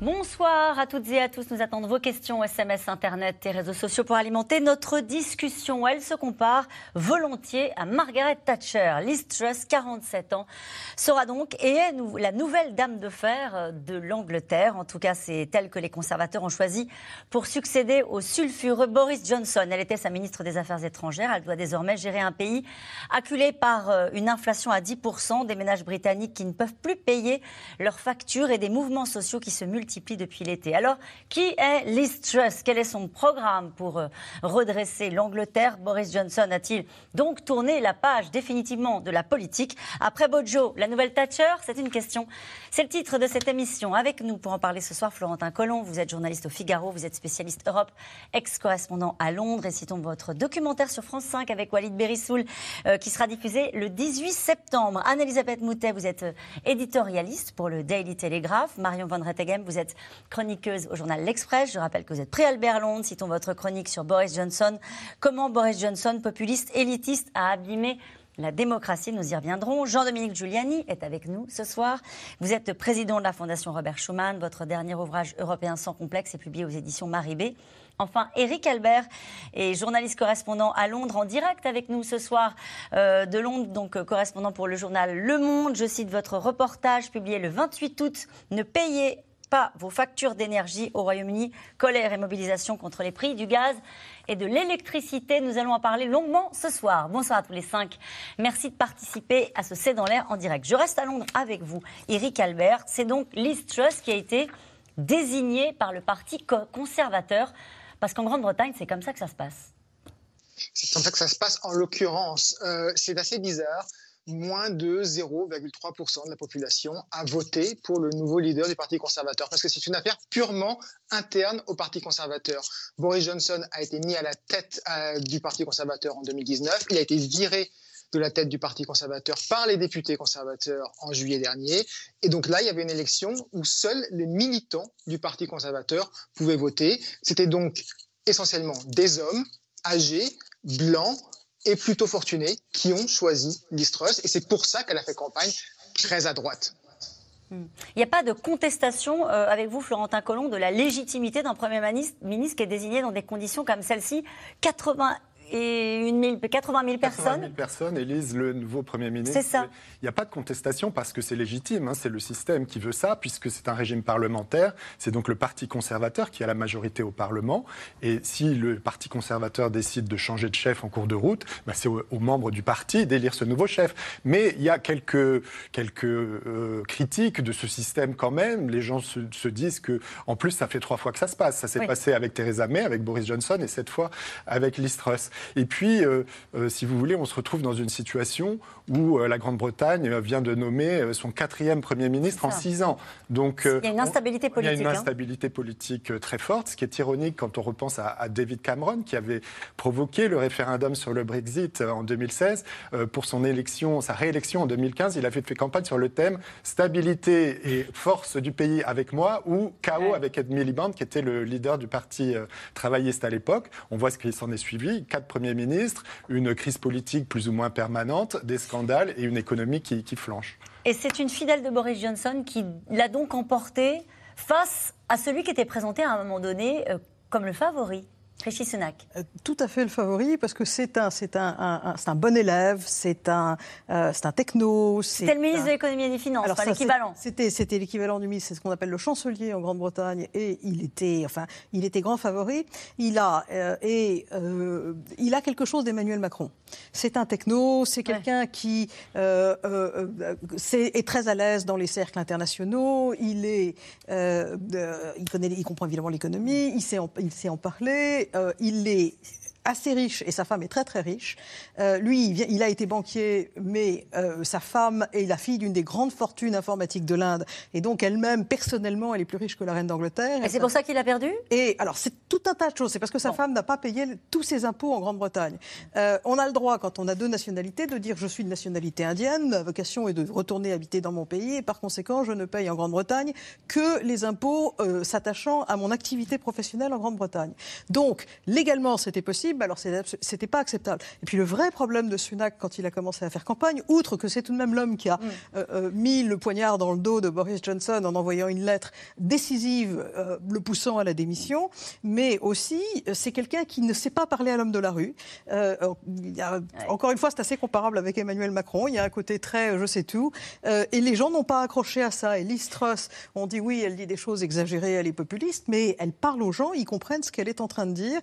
Bonsoir à toutes et à tous. Nous attendons vos questions SMS, Internet et réseaux sociaux pour alimenter notre discussion. Elle se compare volontiers à Margaret Thatcher. Liz Truss, 47 ans, sera donc et est la nouvelle dame de fer de l'Angleterre. En tout cas, c'est elle que les conservateurs ont choisi pour succéder au sulfureux Boris Johnson. Elle était sa ministre des Affaires étrangères. Elle doit désormais gérer un pays acculé par euh, une inflation à 10%, des ménages britanniques qui ne peuvent plus payer leurs factures et des mouvements sociaux qui se multiplient depuis l'été. Alors, qui est Liz Truss? Quel est son programme pour euh, redresser l'Angleterre? Boris Johnson a-t-il donc tourné la page définitivement de la politique? Après Bojo, la nouvelle Thatcher C'est une question. C'est le titre de cette émission. Avec nous pour en parler ce soir, Florentin Collomb. Vous êtes journaliste au Figaro, vous êtes spécialiste Europe, ex-correspondant à Londres. Et citons votre documentaire sur France 5 avec Walid Berissoul euh, qui sera diffusé le 18 septembre. Anne-Elisabeth Moutet, vous êtes euh, éditorialiste pour le Daily Telegraph. Marion Van Rettegem, vous êtes chroniqueuse au journal L'Express. Je rappelle que vous êtes pré Albert Londres. Citons votre chronique sur Boris Johnson. Comment Boris Johnson, populiste, élitiste, a abîmé la démocratie, nous y reviendrons. Jean-Dominique Giuliani est avec nous ce soir. Vous êtes président de la Fondation Robert Schuman. Votre dernier ouvrage européen sans complexe est publié aux éditions Maribé. Enfin, Eric Albert est journaliste correspondant à Londres en direct avec nous ce soir euh, de Londres, donc euh, correspondant pour le journal Le Monde. Je cite votre reportage publié le 28 août. Ne payez pas vos factures d'énergie au Royaume-Uni. Colère et mobilisation contre les prix du gaz et de l'électricité. Nous allons en parler longuement ce soir. Bonsoir à tous les cinq. Merci de participer à ce C'est dans l'air en direct. Je reste à Londres avec vous, Eric Albert. C'est donc Liz Truss qui a été désignée par le Parti conservateur. Parce qu'en Grande-Bretagne, c'est comme ça que ça se passe. C'est comme ça que ça se passe en l'occurrence. Euh, c'est assez bizarre moins de 0,3% de la population a voté pour le nouveau leader du Parti conservateur, parce que c'est une affaire purement interne au Parti conservateur. Boris Johnson a été mis à la tête euh, du Parti conservateur en 2019, il a été viré de la tête du Parti conservateur par les députés conservateurs en juillet dernier. Et donc là, il y avait une élection où seuls les militants du Parti conservateur pouvaient voter. C'était donc essentiellement des hommes âgés, blancs, et plutôt fortunés qui ont choisi Liz Et c'est pour ça qu'elle a fait campagne très à droite. Hmm. Il n'y a pas de contestation euh, avec vous, Florentin Collomb, de la légitimité d'un Premier ministre qui est désigné dans des conditions comme celle-ci. 80 et une 80 000 personnes. 80 000 personnes élisent le nouveau Premier ministre. C'est ça. Il n'y a pas de contestation parce que c'est légitime, hein, c'est le système qui veut ça, puisque c'est un régime parlementaire. C'est donc le Parti conservateur qui a la majorité au Parlement. Et si le Parti conservateur décide de changer de chef en cours de route, bah, c'est aux, membres du parti d'élire ce nouveau chef. Mais il y a quelques, quelques euh, critiques de ce système quand même. Les gens se, disent que, en plus, ça fait trois fois que ça se passe. Ça s'est passé avec Theresa May, avec Boris Johnson et cette fois avec Liz Truss. Et puis, euh, euh, si vous voulez, on se retrouve dans une situation où euh, la Grande-Bretagne vient de nommer son quatrième Premier ministre en six ans. Donc, il y a une instabilité politique. Il y a une hein. instabilité politique très forte, ce qui est ironique quand on repense à, David Cameron, qui avait provoqué le référendum sur le Brexit en 2016. pour son élection, sa réélection en 2015, il avait fait campagne sur le thème stabilité et force du pays avec moi ou chaos avec Ed Miliband, qui était le leader du parti travailliste à l'époque. On voit ce qui s'en est suivi. Quatre Premier ministre, une crise politique plus ou moins permanente, des scandales et une économie qui, flanche. Et c'est une fidèle de Boris Johnson qui l'a donc emporté face à celui qui était présenté à un moment donné euh, comme le favori. Rishi Sunak. Euh, tout à fait le favori, parce que c'est un, c'est un, un, bon élève, c'est un, euh, c'est un techno. C'était le ministre de l'économie et des finances, Alors, l'équivalent. C'était, c'était l'équivalent du ministre, c'est ce qu'on appelle le chancelier en Grande-Bretagne, et il était, enfin, il était grand favori. Il a, euh, et, il a quelque chose d'Emmanuel Macron. C'est un techno, c'est quelqu'un qui est, très à l'aise dans les cercles internationaux, il, est, il, connaît, il comprend évidemment l'économie, il sait il sait en parler. Euh, il est assez riche et sa femme est très très riche. Euh, lui, il, a été banquier, mais euh, sa femme est la fille d'une des grandes fortunes informatiques de l'Inde. Et donc elle-même, personnellement, elle est plus riche que la reine d'Angleterre. Et c'est pour ça qu'il a perdu? Et alors, c'est tout un tas de choses. C'est parce que sa femme n'a pas payé tous ses impôts en Grande-Bretagne. Euh, on a le droit, quand on a deux nationalités, de dire je suis de nationalité indienne, ma vocation est de retourner habiter dans mon pays, et par conséquent, je ne paye en Grande-Bretagne que les impôts s'attachant à mon activité professionnelle en Grande-Bretagne. Donc, légalement, c'était possible, alors c'est abso- c'était pas acceptable. Et puis, le vrai problème de Sunak, quand il a commencé à faire campagne, outre que c'est tout de même l'homme qui a euh, euh, mis le poignard dans le dos de Boris Johnson en envoyant une lettre décisive euh, le poussant à la démission, mais aussi c'est quelqu'un qui ne sait pas parler à l'homme de la rue. Euh, il y a- Encore une fois, c'est assez comparable avec Emmanuel Macron. Il y a un côté très je sais tout, et les gens n'ont pas accroché à ça. Et Liz Truss, on dit oui, elle dit des choses exagérées, elle est populiste, mais elle parle aux gens, ils comprennent ce qu'elle est en train de dire.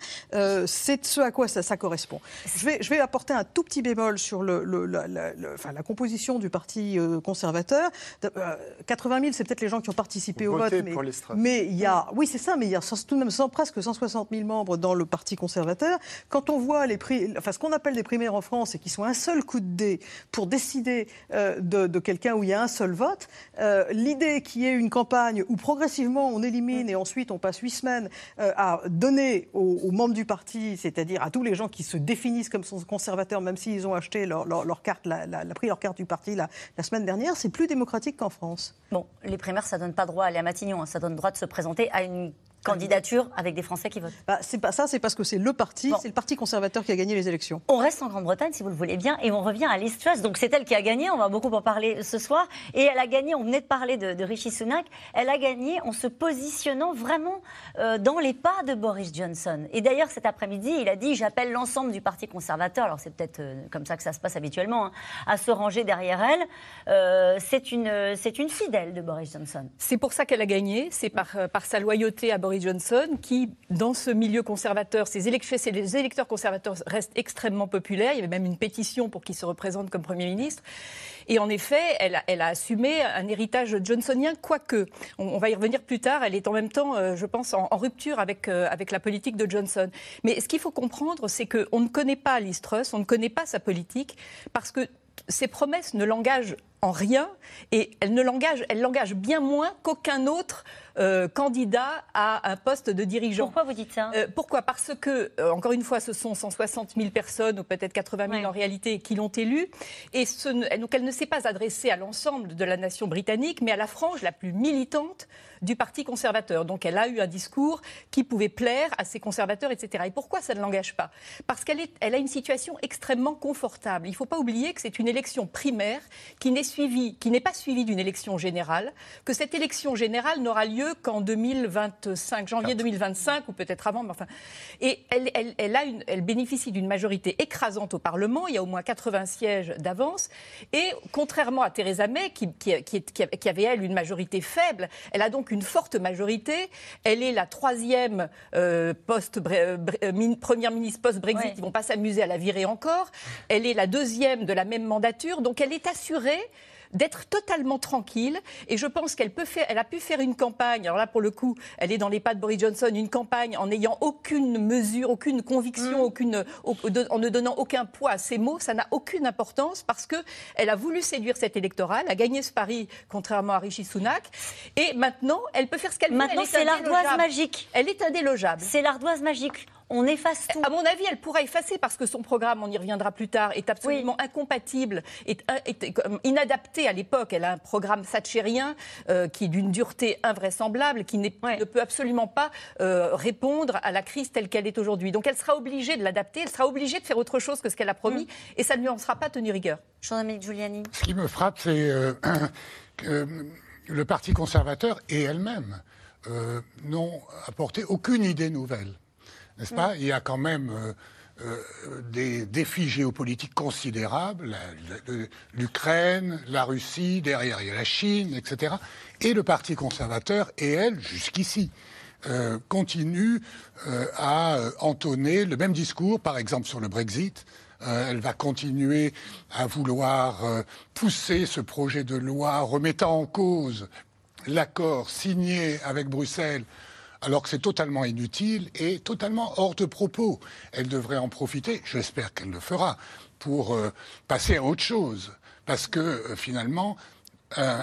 C'est ce à quoi ça, ça correspond. Je vais, je vais apporter un tout petit bémol sur le, le- la, la- le- enfin, la composition du parti euh, conservateur. De- euh, 80 000, c'est peut-être les gens qui ont participé au vote, mais, pour mais il y a, oui, c'est ça, mais il y a tout de même presque 160 000 membres dans le Parti conservateur. Quand on voit les prix, enfin, ce qu'on appelle des primaires en France et qui sont un seul coup de dé pour décider euh, de, de quelqu'un où il y a un seul vote, euh, l'idée qu'il y ait une campagne où progressivement on élimine et ensuite on passe huit semaines euh, à donner aux, aux membres du parti, c'est-à-dire à tous les gens qui se définissent comme conservateurs, même s'ils ont acheté leur, leur- carte, la, pris leur carte du parti la, la semaine dernière, c'est plus démocratique qu'en France. Bon, les primaires, ça donne pas droit à aller à Matignon, hein. ça donne droit de se présenter à une candidature avec des Français qui votent. Bah, c'est pas ça, c'est parce que c'est le parti, Bon. c'est le parti conservateur qui a gagné les élections. On reste en Grande-Bretagne, si vous le voulez bien, et on revient à Liz Truss. Donc c'est elle qui a gagné, on va beaucoup en parler ce soir. Et elle a gagné, on venait de parler de, de Rishi Sunak, elle a gagné en se positionnant vraiment euh, dans les pas de Boris Johnson. Et d'ailleurs, cet après-midi, il a dit J'appelle l'ensemble du Parti conservateur, alors c'est peut-être euh, comme ça que ça se passe habituellement, hein, à se ranger derrière elle. Euh, c'est une, c'est une fidèle de Boris Johnson. C'est pour ça qu'elle a gagné, c'est par, euh, par sa loyauté à Boris Johnson, qui, dans ce milieu conservateur, ses électeurs conservateurs restent extrêmement populaires. Il y avait même une pétition pour qu'il se représente comme Premier ministre. Et en effet, elle a, assumé un héritage johnsonien, quoique, on, va y revenir plus tard, elle est en même temps, euh, je pense, en, en rupture avec, euh, avec la politique de Johnson. Mais ce qu'il faut comprendre, c'est qu'on ne connaît pas Liz Truss, on ne connaît pas sa politique, parce que ses promesses ne l'engagent en rien et elle ne l'engage, elle l'engage bien moins qu'aucun autre euh, candidat à un poste de dirigeant. Pourquoi vous dites ça? Euh, pourquoi? Parce que, euh, encore une fois, ce sont 160 000 personnes, ou peut-être 80 000 Ouais. en réalité, qui l'ont élue. Et ce donc elle ne s'est pas adressée à l'ensemble de la nation britannique, mais à la frange la plus militante du Parti conservateur. Donc elle a eu un discours qui pouvait plaire à ces conservateurs, etc. Et pourquoi ça ne l'engage pas? Parce qu'elle est- elle a une situation extrêmement confortable. Il ne faut pas oublier que c'est une élection primaire qui n'est suivie, qui n'est pas suivie d'une élection générale, que cette élection générale n'aura lieu qu'en 2025, janvier 2025 ou peut-être avant. Mais enfin, et elle, elle- elle a une- elle bénéficie d'une majorité écrasante au Parlement. Il y a au moins 80 sièges d'avance. Et contrairement à Theresa May, qui, qui- qui- qui- qui avait elle une majorité faible, elle a donc une forte majorité. Elle est la troisième euh, post bre- bre- euh, min- première ministre post-Brexit. Ouais. Ils vont pas s'amuser à la virer encore. Elle est la deuxième de la même mandature. Donc elle est assurée d'être totalement tranquille. Et je pense qu'elle peut faire, elle a pu faire une campagne. Alors là, pour le coup, elle est dans les pas de Boris Johnson, une campagne en n'ayant aucune mesure, aucune conviction, aucune, au- de- en ne donnant aucun poids à ses mots. Ça n'a aucune importance parce que elle a voulu séduire cet électorat, elle a gagné ce pari, contrairement à Rishi Sunak. Et maintenant, elle peut faire ce qu'elle veut. Maintenant, c'est l'ardoise magique. Elle est indélogeable. C'est l'ardoise magique. On efface tout. À mon avis, elle pourra effacer parce que son programme, on y reviendra plus tard, est absolument incompatible, est, est comme inadapté à l'époque. Elle a un programme thatchérien euh, qui est d'une dureté invraisemblable, qui Ouais. ne peut absolument pas euh, répondre à la crise telle qu'elle est aujourd'hui. Donc elle sera obligée de l'adapter, elle sera obligée de faire autre chose que ce qu'elle a promis, Mm. et ça ne lui en sera pas tenu rigueur. Jean-Dominique Giuliani. Ce qui me frappe, c'est euh, que le Parti conservateur et elle-même euh, n'ont apporté aucune idée nouvelle. N'est-ce pas? Il y a quand même euh, euh, des défis géopolitiques considérables, l'Ukraine, la Russie, derrière il y a la Chine, etc. Et le Parti conservateur et elle, jusqu'ici, euh, continue à entonner le même discours, par exemple sur le Brexit. Elle va continuer à vouloir pousser ce projet de loi remettant en cause l'accord signé avec Bruxelles alors que c'est totalement inutile et totalement hors de propos. Elle devrait en profiter, j'espère qu'elle le fera, pour euh, passer à autre chose. Parce que euh, finalement, euh,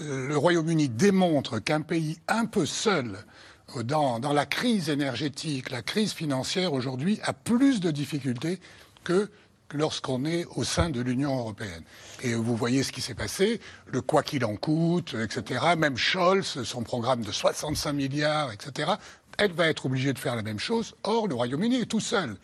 le Royaume-Uni démontre qu'un pays un peu seul dans, dans, la crise énergétique, la crise financière aujourd'hui, a plus de difficultés que lorsqu'on est au sein de l'Union européenne. Et vous voyez ce qui s'est passé, le quoi qu'il en coûte, etc. Même Scholz, son programme de 65 milliards, etc. Elle va être obligée de faire la même chose. Or, le Royaume-Uni est tout seul.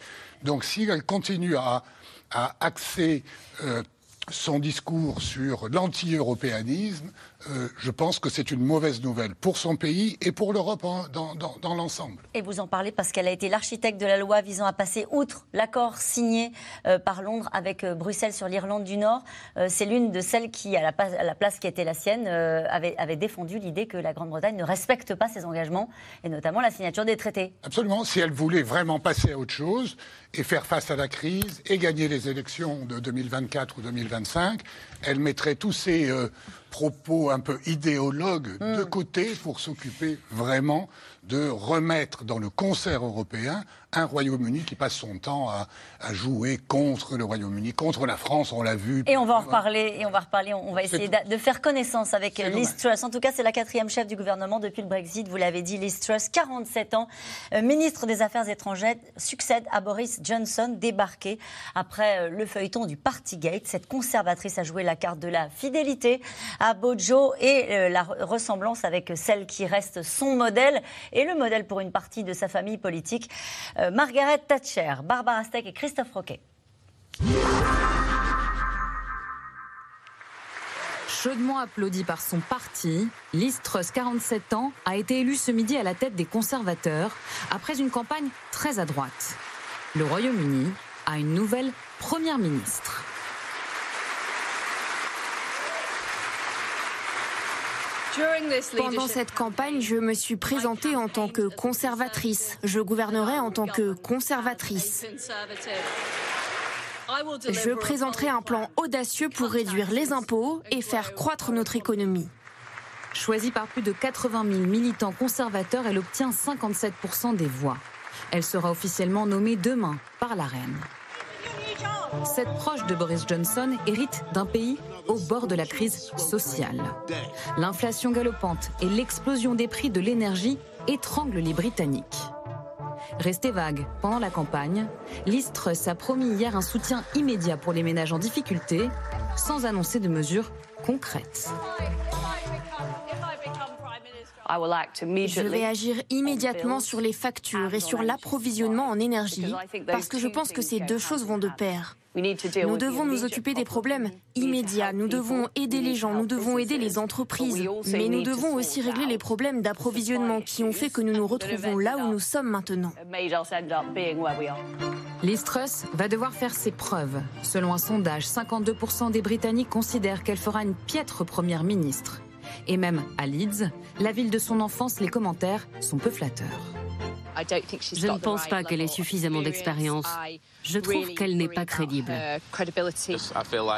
Donc, si elle continue à, à axer euh, son discours sur l'anti-européanisme, euh, je pense que c'est une mauvaise nouvelle pour son pays et pour l'Europe dans, dans, dans l'ensemble. Et vous en parlez parce qu'elle a été l'architecte de la loi visant à passer outre l'accord signé euh, par Londres avec euh, Bruxelles sur l'Irlande du Nord. C'est l'une de celles qui, à la, à la, place qui était la sienne, avait, avait, défendu l'idée que la Grande-Bretagne ne respecte pas ses engagements, et notamment la signature des traités. Absolument. Si elle voulait vraiment passer à autre chose et faire face à la crise et gagner les élections de 2024 ou 2025, elle mettrait tous ces euh, propos un peu idéologues mmh. de côté pour s'occuper vraiment de remettre dans le concert européen un Royaume-Uni qui passe son temps à, à jouer contre le Royaume-Uni, contre la France, on l'a vu. Et on va en reparler, et on va reparler, on va essayer de faire connaissance avec Liz Truss. En tout cas, c'est la quatrième chef du gouvernement depuis le Brexit, vous l'avez dit, Liz Truss, 47 ans, euh, ministre des Affaires étrangères, succède à Boris Johnson, débarqué après euh, le feuilleton du Partygate. Cette conservatrice a joué la carte de la fidélité à Bojo et euh, la ressemblance avec celle qui reste son modèle et le modèle pour une partie de sa famille politique. Euh, Margaret Thatcher, Barbara Steck et Christophe Roquet. Chaudement applaudi par son parti, Liz Truss, 47 ans, a été élue ce midi à la tête des conservateurs après une campagne très à droite. Le Royaume-Uni a une nouvelle première ministre. Pendant cette campagne, je me suis présentée en tant que conservatrice. Je gouvernerai en tant que conservatrice. Je présenterai un plan audacieux pour réduire les impôts et faire croître notre économie. Choisie par plus de 80 000 militants conservateurs, elle obtient 57% des voix. Elle sera officiellement nommée demain par la reine. Cette proche de Boris Johnson hérite d'un pays au bord de la crise sociale. L'inflation galopante et l'explosion des prix de l'énergie étranglent les Britanniques. Restée vague pendant la campagne, Liz a promis hier un soutien immédiat pour les ménages en difficulté, sans annoncer de mesures concrètes. Je vais agir immédiatement sur les factures et sur l'approvisionnement en énergie parce que je pense que ces deux choses vont de pair. Nous devons nous occuper des problèmes immédiats, nous devons aider les gens, nous devons aider les entreprises, mais nous devons aussi régler les problèmes d'approvisionnement qui ont fait que nous nous retrouvons là où nous sommes maintenant. Liz Truss va devoir faire ses preuves. Selon un sondage, 52% des Britanniques considèrent qu'elle fera une piètre première ministre. Et même à Leeds, la ville de son enfance, les commentaires sont peu flatteurs. Je ne pense pas qu'elle ait suffisamment d'expérience. Je trouve qu'elle n'est pas crédible.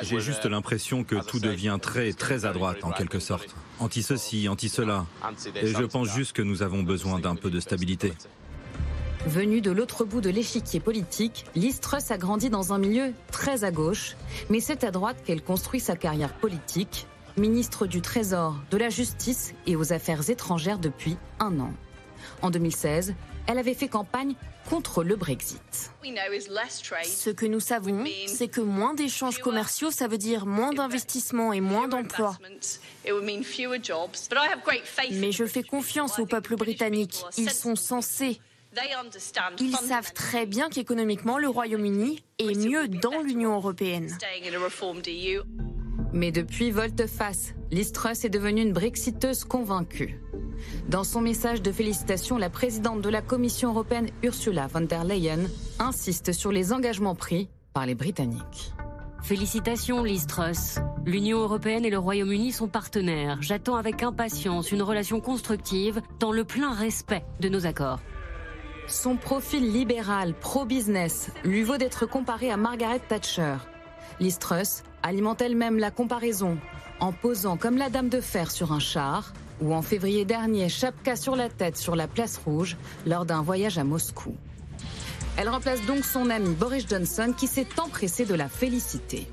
J'ai juste l'impression que tout devient très, très à droite, en quelque sorte. Anti-ceci, anti-cela. Et je pense juste que nous avons besoin d'un peu de stabilité. Venue de l'autre bout de l'échiquier politique, Liz Truss a grandi dans un milieu très à gauche, mais c'est à droite qu'elle construit sa carrière politique, ministre du Trésor, de la Justice et aux Affaires étrangères depuis un an. En 2016, elle avait fait campagne contre le Brexit. Ce que nous savons, c'est que moins d'échanges commerciaux, ça veut dire moins d'investissements et moins d'emplois. Mais je fais confiance au peuple britannique. Ils sont censés. Ils savent très bien qu'économiquement, le Royaume-Uni est mieux dans l'Union européenne. Mais depuis volte-face, Liz Truss est devenue une brexiteuse convaincue. Dans son message de félicitations, la présidente de la Commission européenne Ursula von der Leyen insiste sur les engagements pris par les Britanniques. Félicitations, Liz Truss. L'Union européenne et le Royaume-Uni sont partenaires. J'attends avec impatience une relation constructive dans le plein respect de nos accords. Son profil libéral, pro-business, lui vaut d'être comparé à Margaret Thatcher. Liz Truss alimente elle-même la comparaison en posant comme la dame de fer sur un char Ou en février dernier, chapka sur la tête sur la place rouge lors d'un voyage à Moscou. Elle remplace donc son ami Boris Johnson qui s'est empressé de la féliciter.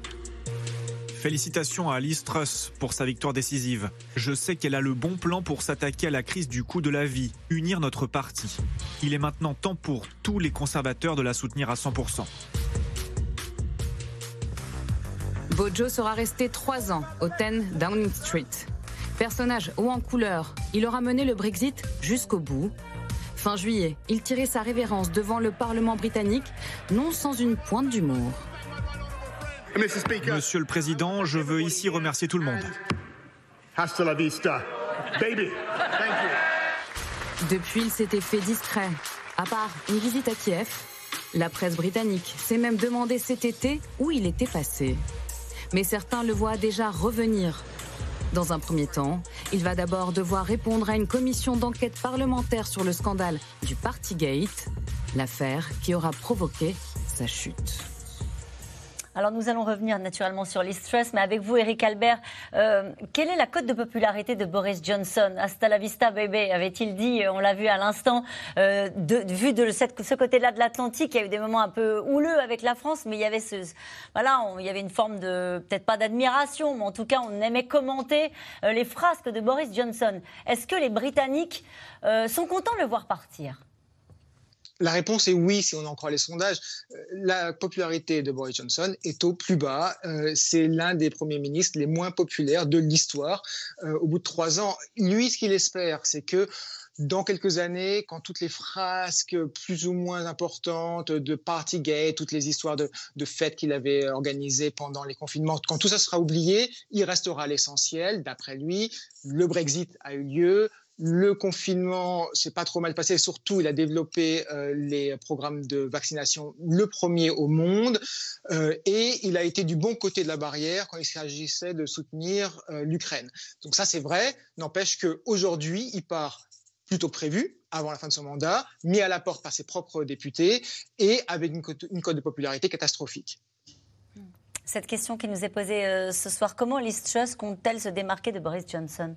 Félicitations à Liz Truss pour sa victoire décisive. Je sais qu'elle a le bon plan pour s'attaquer à la crise du coût de la vie, unir notre parti. Il est maintenant temps pour tous les conservateurs de la soutenir à 100%. Bojo sera resté trois ans au 10 Downing Street. Personnage haut en couleur, il aura mené le Brexit jusqu'au bout. Fin juillet, il tirait sa révérence devant le Parlement britannique, non sans une pointe d'humour. Monsieur le Président, je veux ici remercier tout le monde. Hasta la vista, baby. Depuis, il s'était fait discret. À part une visite à Kiev, la presse britannique s'est même demandé cet été où il était passé. Mais certains le voient déjà revenir. Dans un premier temps, il va d'abord devoir répondre à une commission d'enquête parlementaire sur le scandale du Partygate, l'affaire qui aura provoqué sa chute. Alors nous allons revenir naturellement sur l'East mais avec vous, Eric Albert, euh, quelle est la cote de popularité de Boris Johnson? Hasta la vista, bébé, avait-il dit, euh, on l'a vu à l'instant, euh, vu de ce côté-là de l'Atlantique, il y a eu des moments un peu houleux avec la France, mais il y avait voilà, il y avait une forme de, peut-être pas d'admiration, mais en tout cas, on aimait commenter les frasques de Boris Johnson. Est-ce que les Britanniques sont contents de le voir partir? La réponse est oui, si on en croit les sondages. Euh, la popularité de Boris Johnson est au plus bas. Euh, c'est l'un des premiers ministres les moins populaires de l'histoire euh, au bout de trois ans. Lui, ce qu'il espère, c'est que dans quelques années, quand toutes les frasques plus ou moins importantes de Partygate, toutes les histoires de, de fêtes qu'il avait organisées pendant les confinements, quand tout ça sera oublié, il restera l'essentiel, d'après lui. Le Brexit a eu lieu, le confinement s'est pas trop mal passé. Surtout, il a développé euh, les programmes de vaccination, le premier au monde, euh, et il a été du bon côté de la barrière quand il s'agissait de soutenir euh, l'Ukraine. Donc ça, c'est vrai. N'empêche qu'aujourd'hui, il part plutôt prévu avant la fin de son mandat, mis à la porte par ses propres députés et avec une une cote de popularité catastrophique. Cette question qui nous est posée ce soir, comment Liz Truss compte-t-elle se démarquer de Boris Johnson?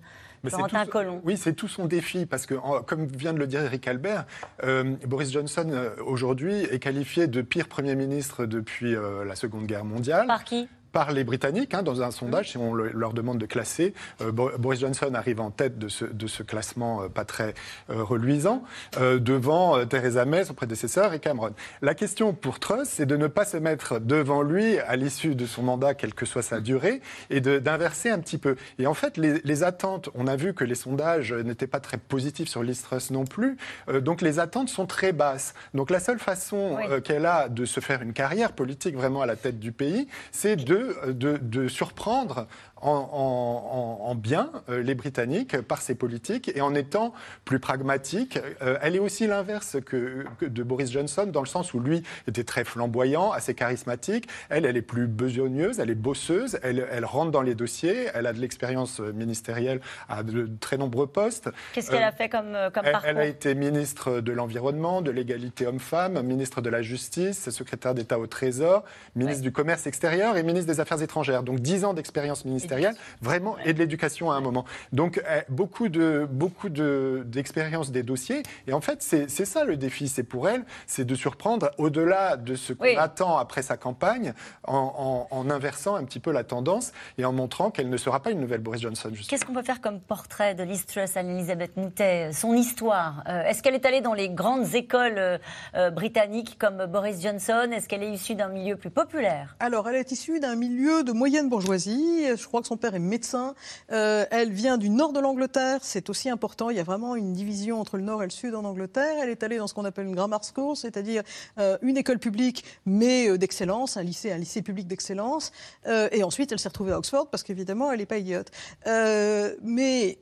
Oui, c'est tout son défi, parce que, comme vient de le dire Eric Albert, euh, Boris Johnson, euh, aujourd'hui, est qualifié de pire Premier ministre depuis euh, la Seconde Guerre mondiale. Par qui? Par les Britanniques, hein, dans un sondage, si on leur demande de classer. Euh, Boris Johnson arrive en tête de ce, de ce classement euh, pas très euh, reluisant, devant Theresa May, son prédécesseur, et Cameron. La question pour Truss, c'est de ne pas se mettre devant lui à l'issue de son mandat, quelle que soit sa durée, et d'inverser un petit peu. Et en fait, les, les, attentes, on a vu que les sondages n'étaient pas très positifs sur Liz Truss non plus, donc les attentes sont très basses. Donc la seule façon qu'elle a de se faire une carrière politique vraiment à la tête du pays, c'est de de, surprendre en, bien euh, les Britanniques par ses politiques et en étant plus pragmatique. Euh, elle est aussi l'inverse que, de Boris Johnson dans le sens où lui était très flamboyant, assez charismatique. Elle, elle est plus besogneuse, elle est bosseuse, elle, elle rentre dans les dossiers, elle a de l'expérience ministérielle à de très nombreux postes. Qu'est-ce qu'elle a euh, fait comme, comme elle, parcours Elle a été ministre de l'Environnement, de l'égalité homme-femme, ministre de la Justice, secrétaire d'État au Trésor, ministre du Commerce extérieur et ministre des Affaires étrangères. Donc 10 ans d'expérience ministérielle vraiment, et de l'éducation à un moment. Donc, eh, beaucoup de beaucoup d'expérience des dossiers. Et en fait, c'est ça le défi. C'est pour elle, c'est de surprendre au-delà de ce qu'on attend après sa campagne, en, inversant un petit peu la tendance et en montrant qu'elle ne sera pas une nouvelle Boris Johnson. Qu'est-ce qu'on peut faire comme portrait de Liz Truss, Anne-Elisabeth Moutet, son histoire euh, Est-ce qu'elle est allée dans les grandes écoles euh, euh, britanniques comme Boris Johnson? Est-ce qu'elle est issue d'un milieu plus populaire? Alors, elle est issue d'un milieu de moyenne bourgeoisie. Je crois que son père est médecin. Euh, elle vient du nord de l'Angleterre, c'est aussi important. Il y a vraiment une division entre le nord et le sud en Angleterre. Elle est allée dans ce qu'on appelle une grammar school, c'est-à-dire euh, une école publique, mais euh, d'excellence, un lycée, un lycée public d'excellence. et ensuite, elle s'est retrouvée à Oxford parce qu'évidemment, elle n'est pas idiote. mais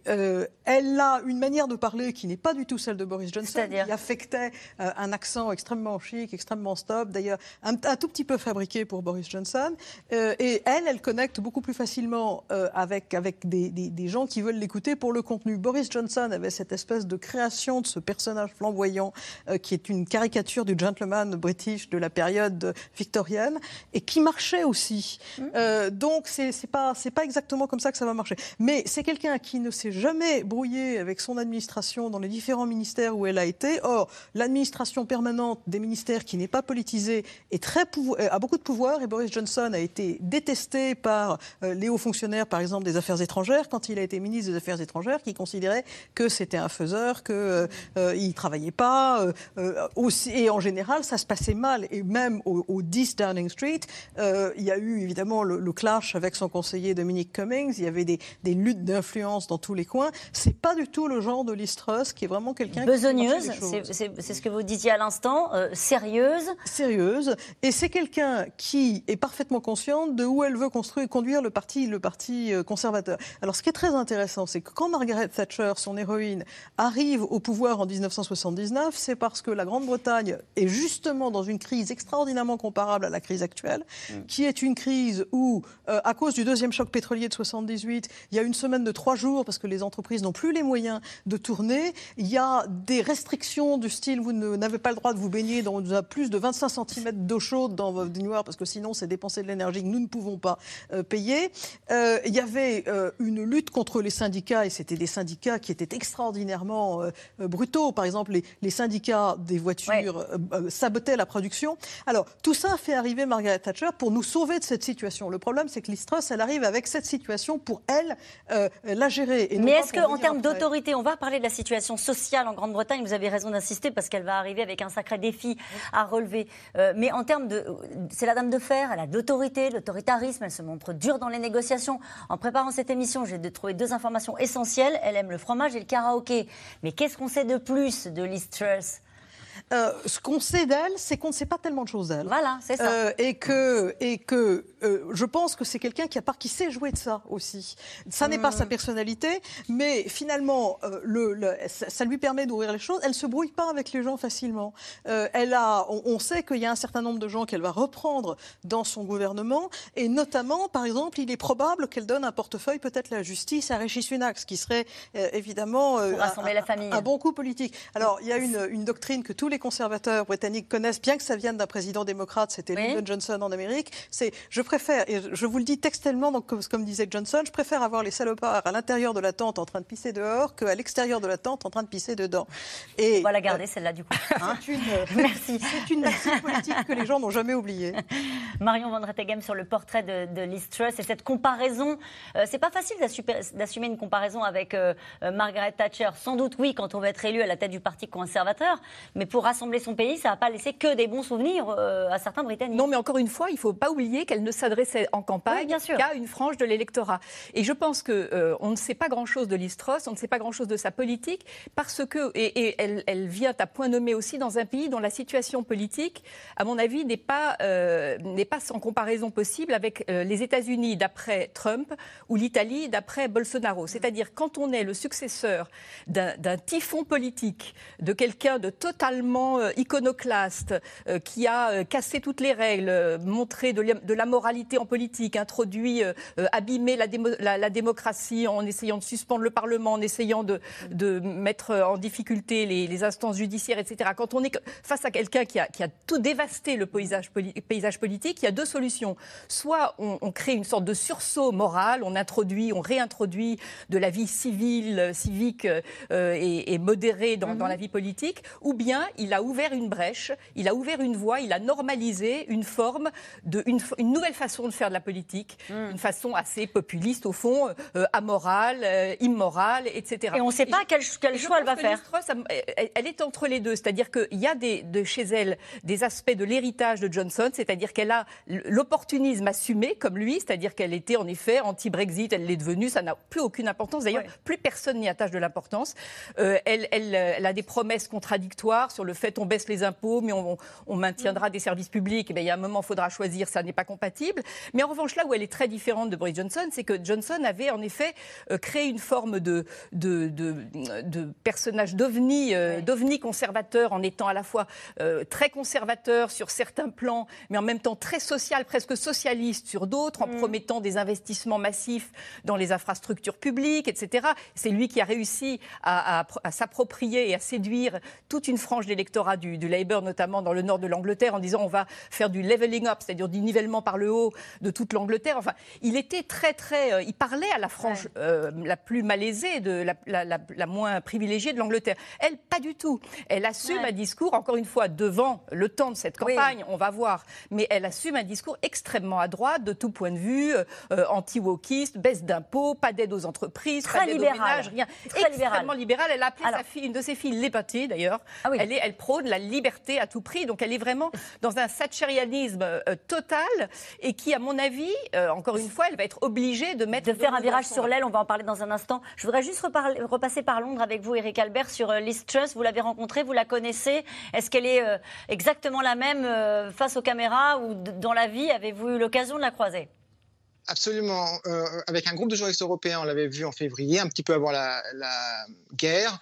elle a une manière de parler qui n'est pas du tout celle de Boris Johnson, qui affectait un accent extrêmement chic, extrêmement stop, d'ailleurs un, un, tout petit peu fabriqué pour Boris Johnson. et elle, elle connecte beaucoup plus facilement avec, avec des, des, gens qui veulent l'écouter pour le contenu. Boris Johnson avait cette espèce de création de ce personnage flamboyant qui est une caricature du gentleman british de la période victorienne et qui marchait aussi. Mmh. donc, c'est pas, pas exactement comme ça que ça va marcher. Mais c'est quelqu'un qui ne s'est jamais brouillé avec son administration dans les différents ministères où elle a été. Or, l'administration permanente des ministères qui n'est pas politisée est très a beaucoup de pouvoir et Boris Johnson a été détesté par euh, les hauts fonctionnaires, par exemple, des Affaires étrangères, quand il a été ministre des Affaires étrangères, qui considéraient que c'était un faiseur, qu'il euh, euh, ne travaillait pas. aussi, et en général, ça se passait mal. Et même au, 10 Downing Street, il y a eu évidemment le, le, clash avec son conseiller Dominic Cummings. Il y avait des, des luttes d'influence dans tous les coins. C'est pas du tout le genre de Listrus qui est vraiment quelqu'un besogneuse. C'est ce que vous disiez à l'instant, euh, sérieuse. Sérieuse. Et c'est quelqu'un qui est parfaitement consciente de où elle veut construire, conduire le parti, le parti euh, conservateur. Alors, ce qui est très intéressant, c'est que quand Margaret Thatcher, son héroïne, arrive au pouvoir en 1979, c'est parce que la Grande-Bretagne est justement dans une crise extraordinairement comparable à la crise actuelle, mm. qui est une crise où, euh, à cause du deuxième choc pétrolier de 78, il y a une semaine de trois jours parce que les entreprises n'ont plus les moyens de tourner. Il y a des restrictions du style vous n'avez pas le droit de vous baigner dans plus de 25 cm d'eau chaude dans votre baignoire parce que sinon c'est dépenser de l'énergie que nous ne pouvons pas euh, payer. Euh, il y avait euh, une lutte contre les syndicats et c'était des syndicats qui étaient extraordinairement brutaux. Par exemple, les, syndicats des voitures sabotaient la production. Alors tout ça a fait arriver Margaret Thatcher pour nous sauver de cette situation. Le problème, c'est que l'Istrus, elle arrive avec cette situation pour elle la gérer. Mais est-ce qu'en termes d'autorité, on va parler de la situation sociale en Grande-Bretagne, vous avez raison d'insister parce qu'elle va arriver avec un sacré défi à relever. Euh, mais en termes de. C'est la dame de fer, elle a de l'autorité, l'autoritarisme, elle se montre dure dans les négociations. En préparant cette émission, j'ai trouvé deux informations essentielles. Elle aime le fromage et le karaoké. Mais qu'est-ce qu'on sait de plus de Liz Truss euh, ce qu'on sait d'elle, c'est qu'on ne sait pas tellement de choses d'elle. Voilà, c'est ça. Euh, et que, et que euh, je pense que c'est quelqu'un qui, a part, qui sait jouer de ça aussi. Ça n'est pas sa hmm. personnalité, mais finalement, le, ça, lui permet d'ouvrir les choses. Elle ne se brouille pas avec les gens facilement. elle a, on, sait qu'il y a un certain nombre de gens qu'elle va reprendre dans son gouvernement, et notamment, par exemple, il est probable qu'elle donne un portefeuille, peut-être la justice, à Rishi Sunak, ce qui serait évidemment un, la famille. un, bon coup politique. Alors, il y a une, une doctrine que tous les conservateurs britanniques connaissent, bien que ça vienne d'un président démocrate, c'était Lyndon Johnson en Amérique, c'est je préfère, et je vous le dis textuellement, donc, comme, disait Johnson, je préfère avoir les salopards à l'intérieur de la tente en train de pisser dehors qu'à l'extérieur de la tente en train de pisser dedans. Et, On va la garder, euh, celle-là, du coup. Hein c'est une, Merci. C'est une politique que les gens n'ont jamais oubliée. Marion Van Rettegem sur le portrait de, de Liz Truss et cette comparaison. Euh, c'est pas facile d'assumer une comparaison avec euh, Margaret Thatcher. Sans doute, oui, quand on va être élu à la tête du Parti conservateur, mais pour rassembler son pays, ça va pas laisser que des bons souvenirs euh, à certains Britanniques. Non, mais encore une fois, il faut pas oublier qu'elle ne s'adressait en campagne qu'à une frange de l'électorat. Et je pense que euh, on ne sait pas grand-chose de Listros, on ne sait pas grand-chose de sa politique, parce que et, elle, vient à point nommé aussi dans un pays dont la situation politique, à mon avis, n'est pas euh, n'est pas sans comparaison possible avec les États-Unis d'après Trump ou l'Italie d'après Bolsonaro. C'est-à-dire quand on est le successeur d'un typhon politique, de quelqu'un de totalement euh, iconoclaste, euh, qui a euh, cassé toutes les règles, montré de la moralité en politique, introduit, abîmé la, démocratie en essayant de suspendre le Parlement, en essayant de, mettre en difficulté les, instances judiciaires, etc. Quand on est face à quelqu'un qui a, tout dévasté le paysage, politique, il y a deux solutions. Soit on, crée une sorte de sursaut moral, on introduit, on réintroduit de la vie civile, civique et, modérée dans, dans, la vie politique, ou bien il a ouvert une brèche, il a ouvert une voie, il a normalisé une forme, de, une, nouvelle façon de faire de la politique, hmm. une façon assez populiste au fond, euh, amorale, euh, immorale, etc. Et on ne sait pas quel, choix elle va faire. elle, est entre les deux, c'est-à-dire qu'il y a des, de chez elle des aspects de l'héritage de Johnson, c'est-à-dire qu'elle a l'opportunisme assumé comme lui, c'est-à-dire qu'elle était en effet anti-Brexit, elle l'est devenue, ça n'a plus aucune importance. D'ailleurs, plus personne n'y attache de l'importance. Euh, elle, elle, elle, a des promesses contradictoires sur le fait on baisse les impôts, mais on, maintiendra des services publics. Eh il y a un moment, il faudra choisir, ça n'est pas compatible. Mais en revanche, là où elle est très différente de Boris Johnson, c'est que Johnson avait en effet euh, créé une forme de, de, de, personnage d'ovni, euh, conservateur, en étant à la fois euh, très conservateur sur certains plans, mais en même temps très social, presque socialiste sur d'autres, en mm. promettant des investissements massifs dans les infrastructures publiques, etc. C'est lui qui a réussi à, s'approprier et à séduire toute une frange d'électorat du, du, Labour, notamment dans le nord de l'Angleterre, en disant on va faire du leveling up, c'est-à-dire du nivellement par le haut de toute l'Angleterre. Enfin, il était très, très. Euh, il parlait à la frange euh, la plus malaisée, de la, la, moins privilégiée de l'Angleterre. Elle, pas du tout. Elle assume un discours, encore une fois, devant le temps de cette campagne, on va voir, mais elle assume un discours extrêmement à droite, de tout point de vue, euh, anti-wokiste, baisse d'impôts, pas d'aide aux entreprises, très pas d'aide aux ménages, rien. Très extrêmement libérale. Elle a appelé sa fille, une de ses filles Liberty, d'ailleurs. Ah elle, est, elle prône la liberté à tout prix. Donc elle est vraiment dans un satchérianisme total et qui, à mon avis, encore une fois, elle va être obligée de mettre. De faire un virage sur l'aile, on va en parler dans un instant. Je voudrais juste repasser par Londres avec vous, Eric Albert, sur euh, Liz Truss. Vous l'avez rencontrée, vous la connaissez. Est-ce qu'elle est euh, exactement la même euh, face aux caméras ou dans la vie? Avez-vous eu l'occasion de la croiser? Absolument. avec un groupe de journalistes européens, on l'avait vu en février, un petit peu avant la, guerre.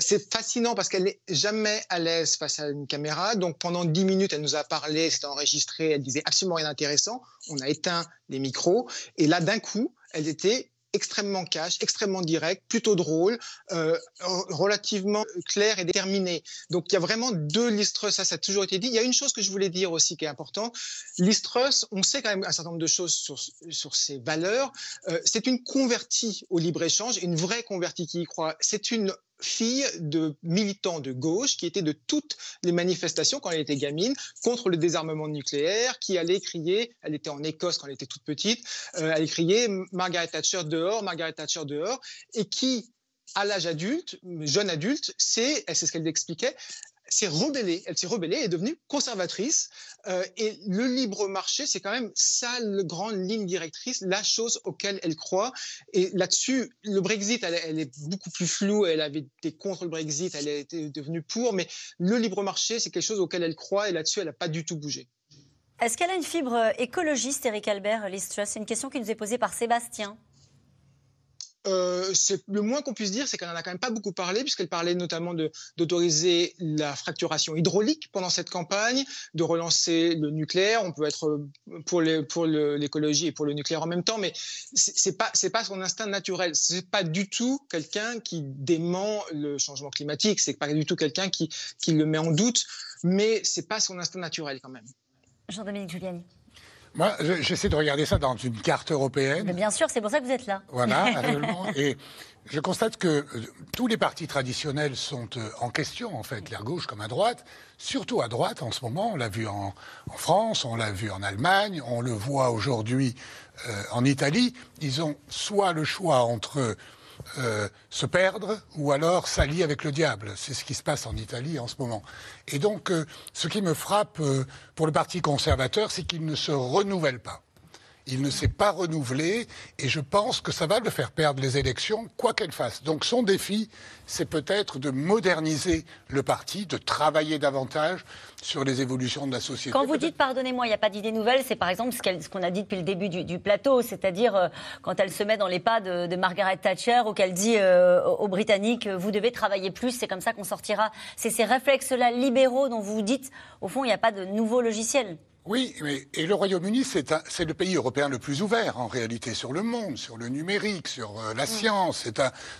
c'est fascinant parce qu'elle n'est jamais à l'aise face à une caméra. Donc pendant dix minutes, elle nous a parlé, c'était enregistré, elle disait absolument rien d'intéressant. On a éteint les micros. Et là, d'un coup, elle était extrêmement cash, extrêmement direct, plutôt drôle, euh, relativement clair et déterminé. Donc il y a vraiment deux Listrus, ça ça a toujours été dit. Il y a une chose que je voulais dire aussi qui est importante. Listrus, on sait quand même un certain nombre de choses sur, sur ses valeurs. Euh, c'est une convertie au libre-échange, une vraie convertie qui y croit. C'est une fille de militants de gauche qui était de toutes les manifestations quand elle était gamine contre le désarmement nucléaire, qui allait crier, elle était en Écosse quand elle était toute petite, euh, elle allait crier Margaret Thatcher dehors, Margaret Thatcher dehors, et qui à l'âge adulte, jeune adulte, c'est, c'est ce qu'elle expliquait, elle s'est rebellée, elle est devenue conservatrice. Euh, et le libre marché, c'est quand même sa grande ligne directrice, la chose auquel elle croit. Et là-dessus, le Brexit, elle, est beaucoup plus floue. Elle avait été contre le Brexit, elle été devenue pour. Mais le libre marché, c'est quelque chose auquel elle croit. Et là-dessus, elle n'a pas du tout bougé. Est-ce qu'elle a une fibre écologiste, Eric Albert, Liz C'est une question qui nous est posée par Sébastien. Euh, le moins qu'on puisse dire, c'est qu'elle n'en a quand même pas beaucoup parlé, puisqu'elle parlait notamment d'autoriser la fracturation hydraulique pendant cette campagne, de relancer le nucléaire. On peut être pour l'écologie et pour le nucléaire en même temps, mais c'est pas pas son instinct naturel. C'est pas du tout quelqu'un qui dément le changement climatique. C'est pas du tout quelqu'un qui qui le met en doute, mais c'est pas son instinct naturel quand même. Jean-Dominique Giuliani. Moi, j'essaie de regarder ça dans une carte européenne. Mais bien sûr, c'est pour ça que vous êtes là. Voilà, et je constate que euh, tous les partis traditionnels sont euh, en question, en fait, la gauche comme à droite, surtout à droite en ce moment. On l'a vu en, France, on l'a vu en Allemagne, on le voit aujourd'hui euh, en Italie. Ils ont soit le choix entre euh, se perdre ou alors s'allier avec le diable. C'est ce qui se passe en Italie en ce moment. Et donc, euh, ce qui me frappe euh, pour le Parti conservateur, c'est qu'il ne se renouvelle pas. Il ne s'est pas renouvelé et je pense que ça va le faire perdre les élections, quoi qu'elle fasse. Donc son défi, c'est peut-être de moderniser le parti, de travailler davantage sur les évolutions de la société. Quand vous dites, pardonnez-moi, il n'y a pas d'idée nouvelle, c'est par exemple ce qu'on a dit depuis le début du, plateau, c'est-à-dire euh, quand elle se met dans les pas de, Margaret Thatcher ou qu'elle dit euh, aux Britanniques, vous devez travailler plus, c'est comme ça qu'on sortira. C'est ces réflexes-là libéraux dont vous dites, au fond, il n'y a pas de nouveau logiciel. Oui, mais, et le Royaume-Uni, c'est le pays européen le plus ouvert en réalité sur le monde, sur le numérique, sur euh, la mm. science.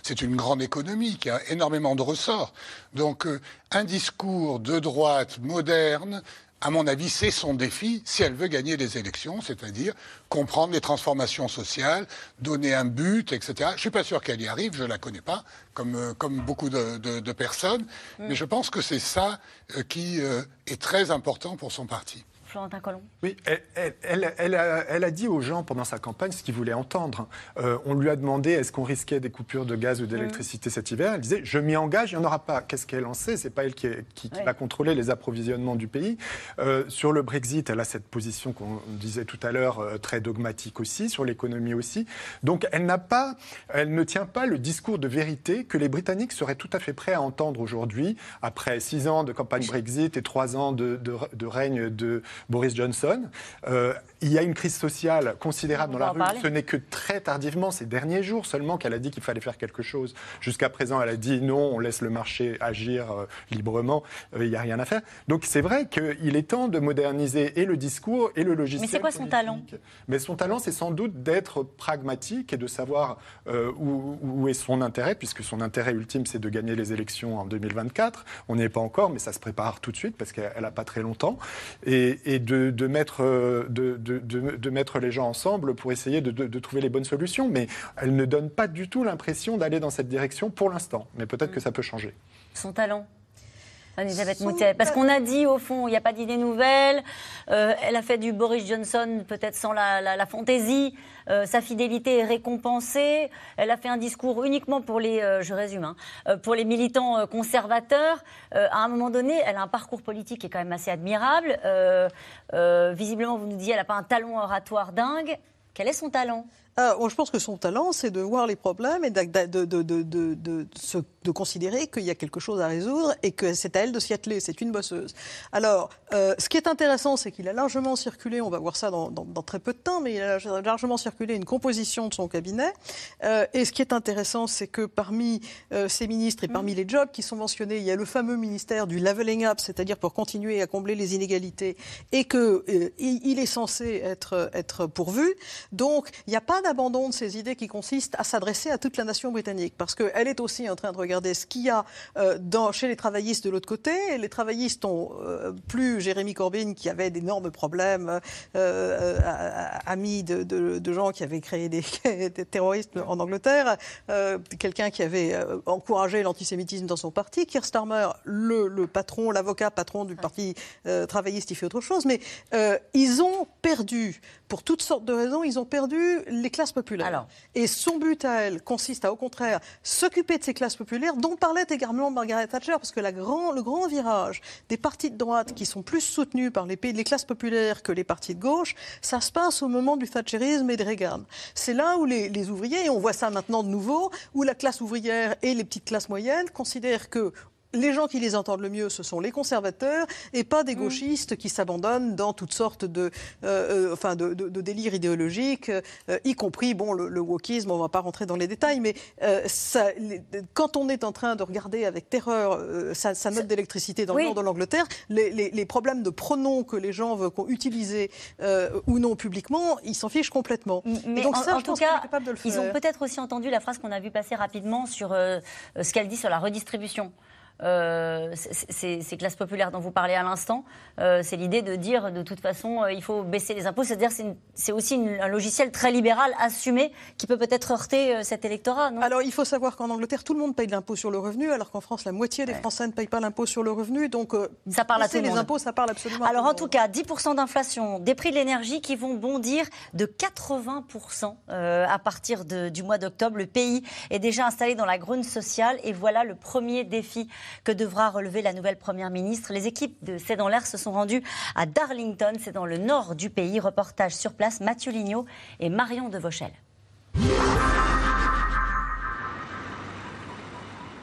C'est une grande économie qui a énormément de ressorts. Donc euh, un discours de droite moderne, à mon avis, c'est son défi si elle veut gagner les élections, c'est-à-dire comprendre les transformations sociales, donner un but, etc. Je suis pas sûr qu'elle y arrive, je la connais pas, comme, euh, comme beaucoup de, de, personnes, mm. mais je pense que c'est ça qui est très important pour son parti. Florentin Oui, elle, elle, a, dit aux gens pendant sa campagne ce qu'ils voulaient entendre. Euh, on lui a demandé est-ce qu'on risquait des coupures de gaz ou d'électricité cet hiver. Elle disait je m'y engage, il n'y en aura pas. Qu'est-ce qu'elle en sait? C'est pas elle qui, qui, va contrôler les approvisionnements du pays. Euh, sur le Brexit, elle a cette position qu'on disait tout à l'heure euh, très dogmatique aussi, sur l'économie aussi. Donc elle n'a pas, elle ne tient pas le discours de vérité que les Britanniques seraient tout à fait prêts à entendre aujourd'hui, après six ans de campagne Brexit et trois ans de, de règne de Boris Johnson. Euh, il y a une crise sociale considérable dans la rue. Ce n'est que très tardivement, ces derniers jours seulement, qu'elle a dit qu'il fallait faire quelque chose. Jusqu'à présent, elle a dit non, on laisse le marché agir euh, librement, euh, il n'y a rien à faire. Donc c'est vrai qu'il est temps de moderniser et le discours et le logiciel. Mais c'est quoi son talent? Mais son talent, c'est sans doute d'être pragmatique et de savoir où, où, est son intérêt, puisque son intérêt ultime, c'est de gagner les élections en 2024. On n'y est pas encore, mais ça se prépare tout de suite parce qu'elle n'a pas très longtemps et, de, mettre, euh, de, mettre les gens ensemble pour essayer de, trouver les bonnes solutions. Mais elle ne donne pas du tout l'impression d'aller dans cette direction pour l'instant. Mais peut-être que ça peut changer. Son talent Elisabeth Moutet Parce qu'on a dit, au fond, il n'y a pas d'idée nouvelle. Euh, elle a fait du Boris Johnson, peut-être sans la, fantaisie. Euh, sa fidélité est récompensée. Elle a fait un discours uniquement pour les, euh, je résume, hein, pour les militants conservateurs. à un moment donné, elle a un parcours politique qui est quand même assez admirable. visiblement, vous nous dites, elle n'a pas un talent oratoire dingue. Quel est son talent? Je pense que son talent, c'est de voir les problèmes et de, de, de, de considérer qu'il y a quelque chose à résoudre et que c'est à elle de s'y atteler. C'est une bosseuse. Alors, euh, ce qui est intéressant, c'est qu'il a largement circulé, on va voir ça dans, très peu de temps, mais il a largement circulé une composition de son cabinet. Euh, et ce qui est intéressant, c'est que parmi euh, ces ministres et parmi mm. les jobs qui sont mentionnés, il y a le fameux ministère du leveling up, c'est-à-dire pour continuer à combler les inégalités, et qu'il il est censé être, être pourvu. Donc, il n'y a pas d'abandon de ces idées qui consistent à s'adresser à toute la nation britannique, parce qu'elle est aussi en train de regarder ce qu'il y a euh, dans, chez les travaillistes de l'autre côté. Les travaillistes ont euh, plus Jérémy Corbyn qui avait d'énormes problèmes, euh, ami de, gens qui avaient créé des, terroristes en Angleterre, quelqu'un qui avait encouragé l'antisémitisme dans son parti, Keir Starmer, le, patron, l'avocat patron du parti travailliste, il fait autre chose, mais ils ont perdu, pour toutes sortes de raisons, ils ont perdu les classes populaires. Et son but à elle consiste à, au contraire, s'occuper de ces classes populaires dont parlait également Margaret Thatcher, parce que le grand virage des partis de droite qui sont plus soutenus par les classes populaires que les partis de gauche, ça se passe au moment du Thatcherisme et de Reagan. C'est là où les, les ouvriers, et on voit ça maintenant de nouveau, où la classe ouvrière et les petites classes moyennes considèrent que les gens qui les entendent le mieux, ce sont les conservateurs et pas des mm. gauchistes qui s'abandonnent dans toutes sortes de, euh, euh, enfin de, délires idéologiques, euh, y compris bon, le, wokisme, on ne va pas rentrer dans les détails, mais ça, quand on est en train de regarder avec terreur sa, note d'électricité dans le nord de l'Angleterre, les, problèmes de pronoms que les gens veulent utiliser ou non publiquement, ils s'en fichent complètement. Mais donc, ça, en, tout cas, ils ont peut-être aussi entendu la phrase qu'on a vu passer rapidement sur ce qu'elle dit sur la redistribution. Euh, ces, classes populaires dont vous parlez à l'instant, euh, c'est l'idée de dire de toute façon euh, il faut baisser les impôts. C'est-à-dire c'est aussi un logiciel très libéral assumé qui peut peut-être heurter cet électorat. Non? Alors il faut savoir qu'en Angleterre tout le monde paye de l'impôt sur le revenu, alors qu'en France la moitié des Français ne payent pas l'impôt sur le revenu. Donc ça parle à tout les impôts, ça parle absolument. Alors en tout cas 10% d'inflation, des prix de l'énergie qui vont bondir de 80% à partir du mois d'octobre. Le pays est déjà installé dans la grune sociale et voilà le premier défi que devra relever la nouvelle Première ministre. Les équipes de C'est dans l'air se sont rendues à Darlington, c'est dans le nord du pays. Reportage sur place, Mathieu Lignot et Marion de Vauchel.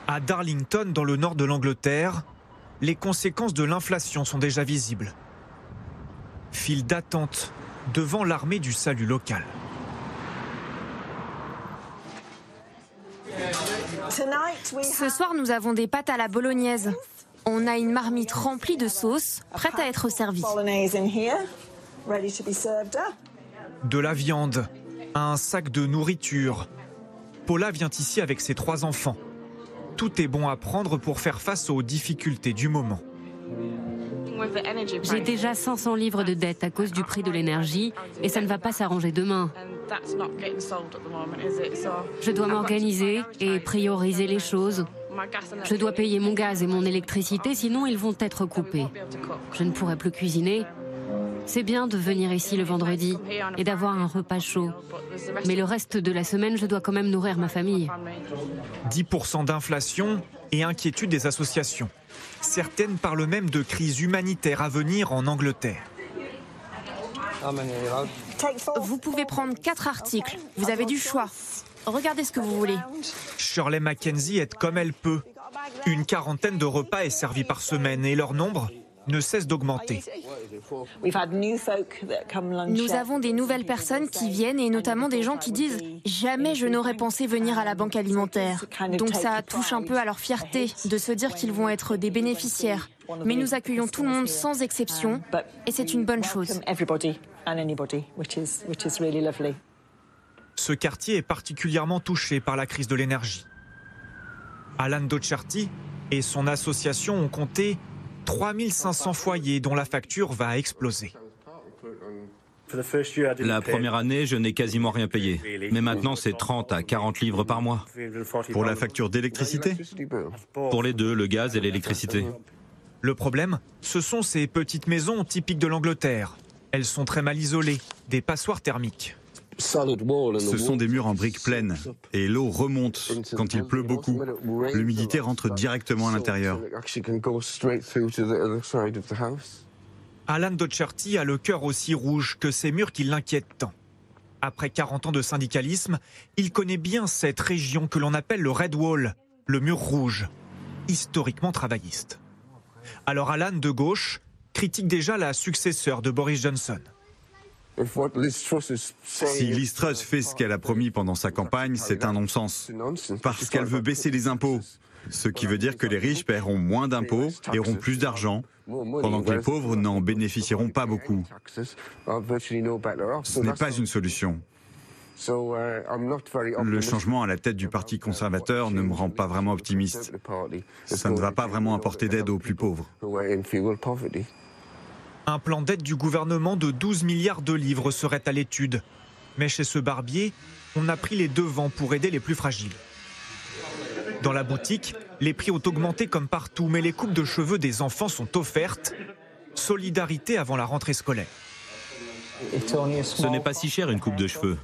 À Darlington, dans le nord de l'Angleterre, les conséquences de l'inflation sont déjà visibles. File d'attente devant l'armée du salut local. Ce soir, nous avons des pâtes à la bolognaise. On a une marmite remplie de sauce, prête à être servie. De la viande, un sac de nourriture. Paula vient ici avec ses trois enfants. Tout est bon à prendre pour faire face aux difficultés du moment. J'ai déjà 500 livres de dette à cause du prix de l'énergie et ça ne va pas s'arranger demain. Je dois m'organiser et prioriser les choses. Je dois payer mon gaz et mon électricité, sinon ils vont être coupés. Je ne pourrai plus cuisiner. C'est bien de venir ici le vendredi et d'avoir un repas chaud. Mais le reste de la semaine, je dois quand même nourrir ma famille. 10% d'inflation et inquiétude des associations. Certaines parlent même de crise humanitaire à venir en Angleterre. Vous pouvez prendre quatre articles. Vous avez du choix. Regardez ce que vous voulez. Shirley Mackenzie aide comme elle peut. Une quarantaine de repas est servi par semaine et leur nombre ne cesse d'augmenter. Nous avons des nouvelles personnes qui viennent et notamment des gens qui disent jamais je n'aurais pensé venir à la banque alimentaire. Donc ça touche un peu à leur fierté de se dire qu'ils vont être des bénéficiaires. Mais nous accueillons tout le monde sans exception et c'est une bonne chose. Ce quartier est particulièrement touché par la crise de l'énergie. Alan Docharty et son association ont compté 3500 foyers dont la facture va exploser. La première année, je n'ai quasiment rien payé. Mais maintenant, c'est 30 à 40 livres par mois. Pour la facture d'électricité? Pour les deux, le gaz et l'électricité. Le problème, ce sont ces petites maisons typiques de l'Angleterre. Elles sont très mal isolées, des passoires thermiques. Ce sont des murs en briques pleines et l'eau remonte quand il pleut beaucoup. L'humidité rentre directement à l'intérieur. Alan Docharty a le cœur aussi rouge que ces murs qui l'inquiètent tant. Après 40 ans de syndicalisme, il connaît bien cette région que l'on appelle le Red Wall, le mur rouge, historiquement travailliste. Alors Alan de gauche critique déjà la successeur de Boris Johnson. Si Liz Truss fait ce qu'elle a promis pendant sa campagne, c'est un non-sens. Parce qu'elle veut baisser les impôts. Ce qui veut dire que les riches paieront moins d'impôts et auront plus d'argent, pendant que les pauvres n'en bénéficieront pas beaucoup. Ce n'est pas une solution. Le changement à la tête du Parti conservateur ne me rend pas vraiment optimiste. Ça ne va pas vraiment apporter d'aide aux plus pauvres. Un plan d'aide du gouvernement de 12 milliards de livres serait à l'étude. Mais chez ce barbier, on a pris les devants pour aider les plus fragiles. Dans la boutique, les prix ont augmenté comme partout, mais les coupes de cheveux des enfants sont offertes. Solidarité avant la rentrée scolaire. Ce n'est pas si cher une coupe de cheveux.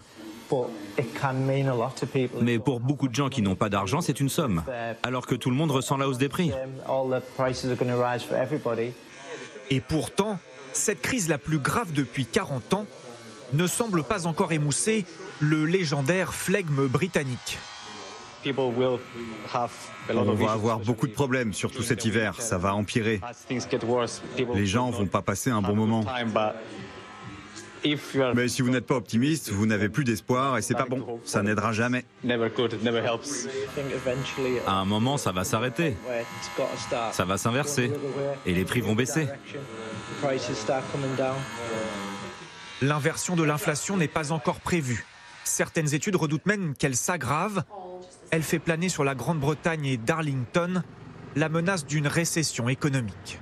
Mais pour beaucoup de gens qui n'ont pas d'argent, c'est une somme. Alors que tout le monde ressent la hausse des prix. Et pourtant, cette crise la plus grave depuis 40 ans ne semble pas encore émousser le légendaire flegme britannique. On va avoir beaucoup de problèmes, surtout cet hiver. Ça va empirer. Les gens vont pas passer un bon moment. Mais si vous n'êtes pas optimiste, vous n'avez plus d'espoir et c'est pas bon. Ça n'aidera jamais. À un moment, ça va s'arrêter. Ça va s'inverser. Et les prix vont baisser. L'inversion de l'inflation n'est pas encore prévue. Certaines études redoutent même qu'elle s'aggrave. Elle fait planer sur la Grande-Bretagne et Darlington la menace d'une récession économique.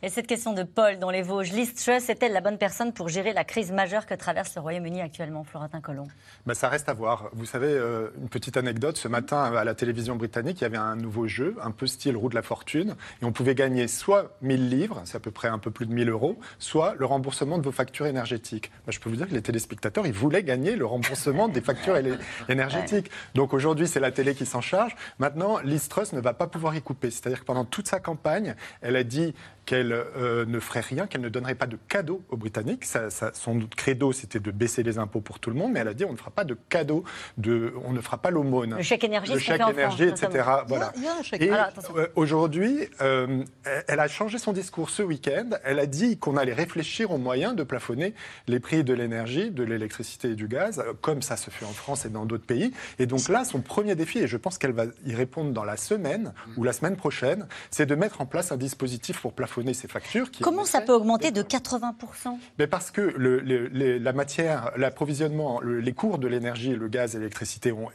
Et cette question de Paul dans les Vosges, Liz Truss est-elle la bonne personne pour gérer la crise majeure que traverse le Royaume-Uni actuellement, Florentin Colomb bah, Ça reste à voir. Vous savez, euh, une petite anecdote, ce matin à la télévision britannique, il y avait un nouveau jeu, un peu style roue de la fortune, et on pouvait gagner soit 1000 livres, c'est à peu près un peu plus de 1000 euros, soit le remboursement de vos factures énergétiques. Bah, je peux vous dire que les téléspectateurs, ils voulaient gagner le remboursement des factures énergétiques. Donc aujourd'hui, c'est la télé qui s'en charge. Maintenant, Liz Truss ne va pas pouvoir y couper. C'est-à-dire que pendant toute sa campagne, elle a dit qu'elle euh, ne ferait rien, qu'elle ne donnerait pas de cadeaux aux Britanniques. son credo, c'était de baisser les impôts pour tout le monde, mais elle a dit on ne fera pas de cadeaux, de, on ne fera pas l'aumône. Le chèque énergie, le chèque énergie, etc. Voilà. Et euh, aujourd'hui, euh, elle a changé son discours ce week-end. Elle a dit qu'on allait réfléchir aux moyens de plafonner les prix de l'énergie, de l'électricité et du gaz, comme ça se fait en France et dans d'autres pays. Et donc là, son premier défi, et je pense qu'elle va y répondre dans la semaine ou la semaine prochaine, c'est de mettre en place un dispositif pour plafonner factures. Comment ça peut augmenter de 80% Mais Parce que le, la matière, l'approvisionnement, les cours de l'énergie, le gaz et l'électricité ont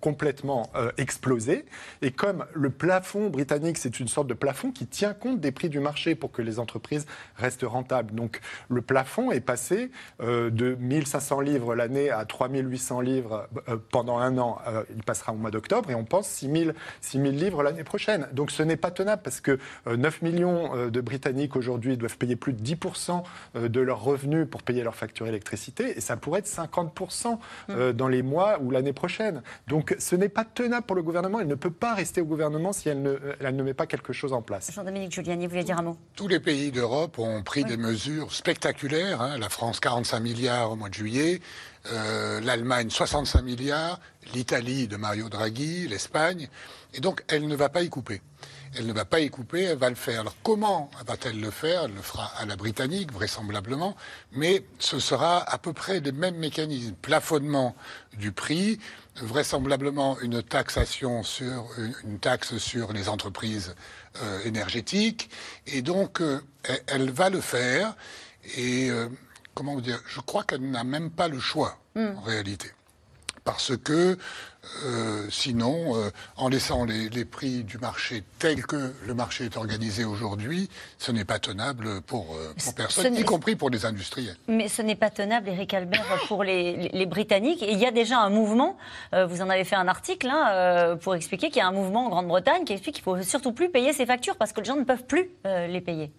complètement euh, explosé. Et comme le plafond britannique, c'est une sorte de plafond qui tient compte des prix du marché pour que les entreprises restent rentables. Donc le plafond est passé euh, de 1500 livres l'année à 3800 livres euh, pendant un an. il passera au mois d'octobre et on pense 6000 6000 livres l'année prochaine. Donc ce n'est pas tenable parce que 9 millions de Britanniques aujourd'hui doivent payer plus de 10% de leurs revenus pour payer leur facture d'électricité et ça pourrait être 50% mmh. dans les mois ou l'année prochaine. Donc ce n'est pas tenable pour le gouvernement. Elle ne peut pas rester au gouvernement si elle ne, elle ne met pas quelque chose en place. Jean-Dominique Giuliani, vous voulez dire un mot? Tous les pays d'Europe ont pris des mesures spectaculaires. Hein. La France, 45 milliards au mois de juillet. Euh, L'Allemagne, 65 milliards. L'Italie de Mario Draghi, l'Espagne. Et donc, elle ne va pas y couper. Elle ne va pas y couper, elle va le faire. Alors comment va-t-elle le faire? Elle le fera à la britannique, vraisemblablement, mais ce sera à peu près les mêmes mécanismes. Plafonnement du prix, vraisemblablement une taxation sur une taxe sur les entreprises euh, énergétiques, et donc euh, elle, va le faire. Et euh, comment vous dire Je crois qu'elle n'a même pas le choix hmm. en réalité parce que euh, sinon, euh, en laissant les, prix du marché tels que le marché est organisé aujourd'hui, ce n'est pas tenable pour, euh, personne, y compris pour les industriels. Mais ce n'est pas tenable, Eric Albert, pour les, Britanniques. Et il y a déjà un mouvement, vous en avez fait un article hein, pour expliquer qu'il y a un mouvement en Grande-Bretagne qui explique qu'il ne faut surtout plus payer ces factures parce que les gens ne peuvent plus les payer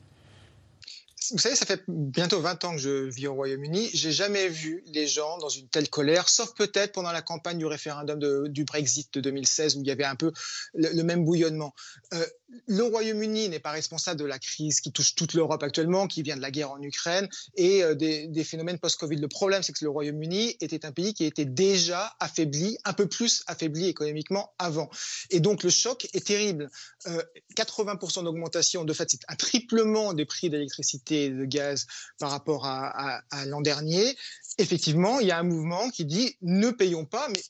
vous savez, ça fait bientôt 20 ans que je vis au Royaume-Uni. J'ai jamais vu les gens dans une telle colère, sauf peut-être pendant la campagne du référendum du Brexit de 2016, où il y avait un peu le, même bouillonnement. Euh, le Royaume-Uni n'est pas responsable de la crise qui touche toute l'Europe actuellement, qui vient de la guerre en Ukraine et euh, des, phénomènes post-Covid. Le problème, c'est que le Royaume-Uni était un pays qui était déjà affaibli, un peu plus affaibli économiquement avant. Et donc le choc est terrible. Euh, 80% d'augmentation, de fait, c'est un triplement des prix d'électricité et de gaz par rapport à l'an dernier effectivement, il y a un mouvement qui dit ne payons pas, mais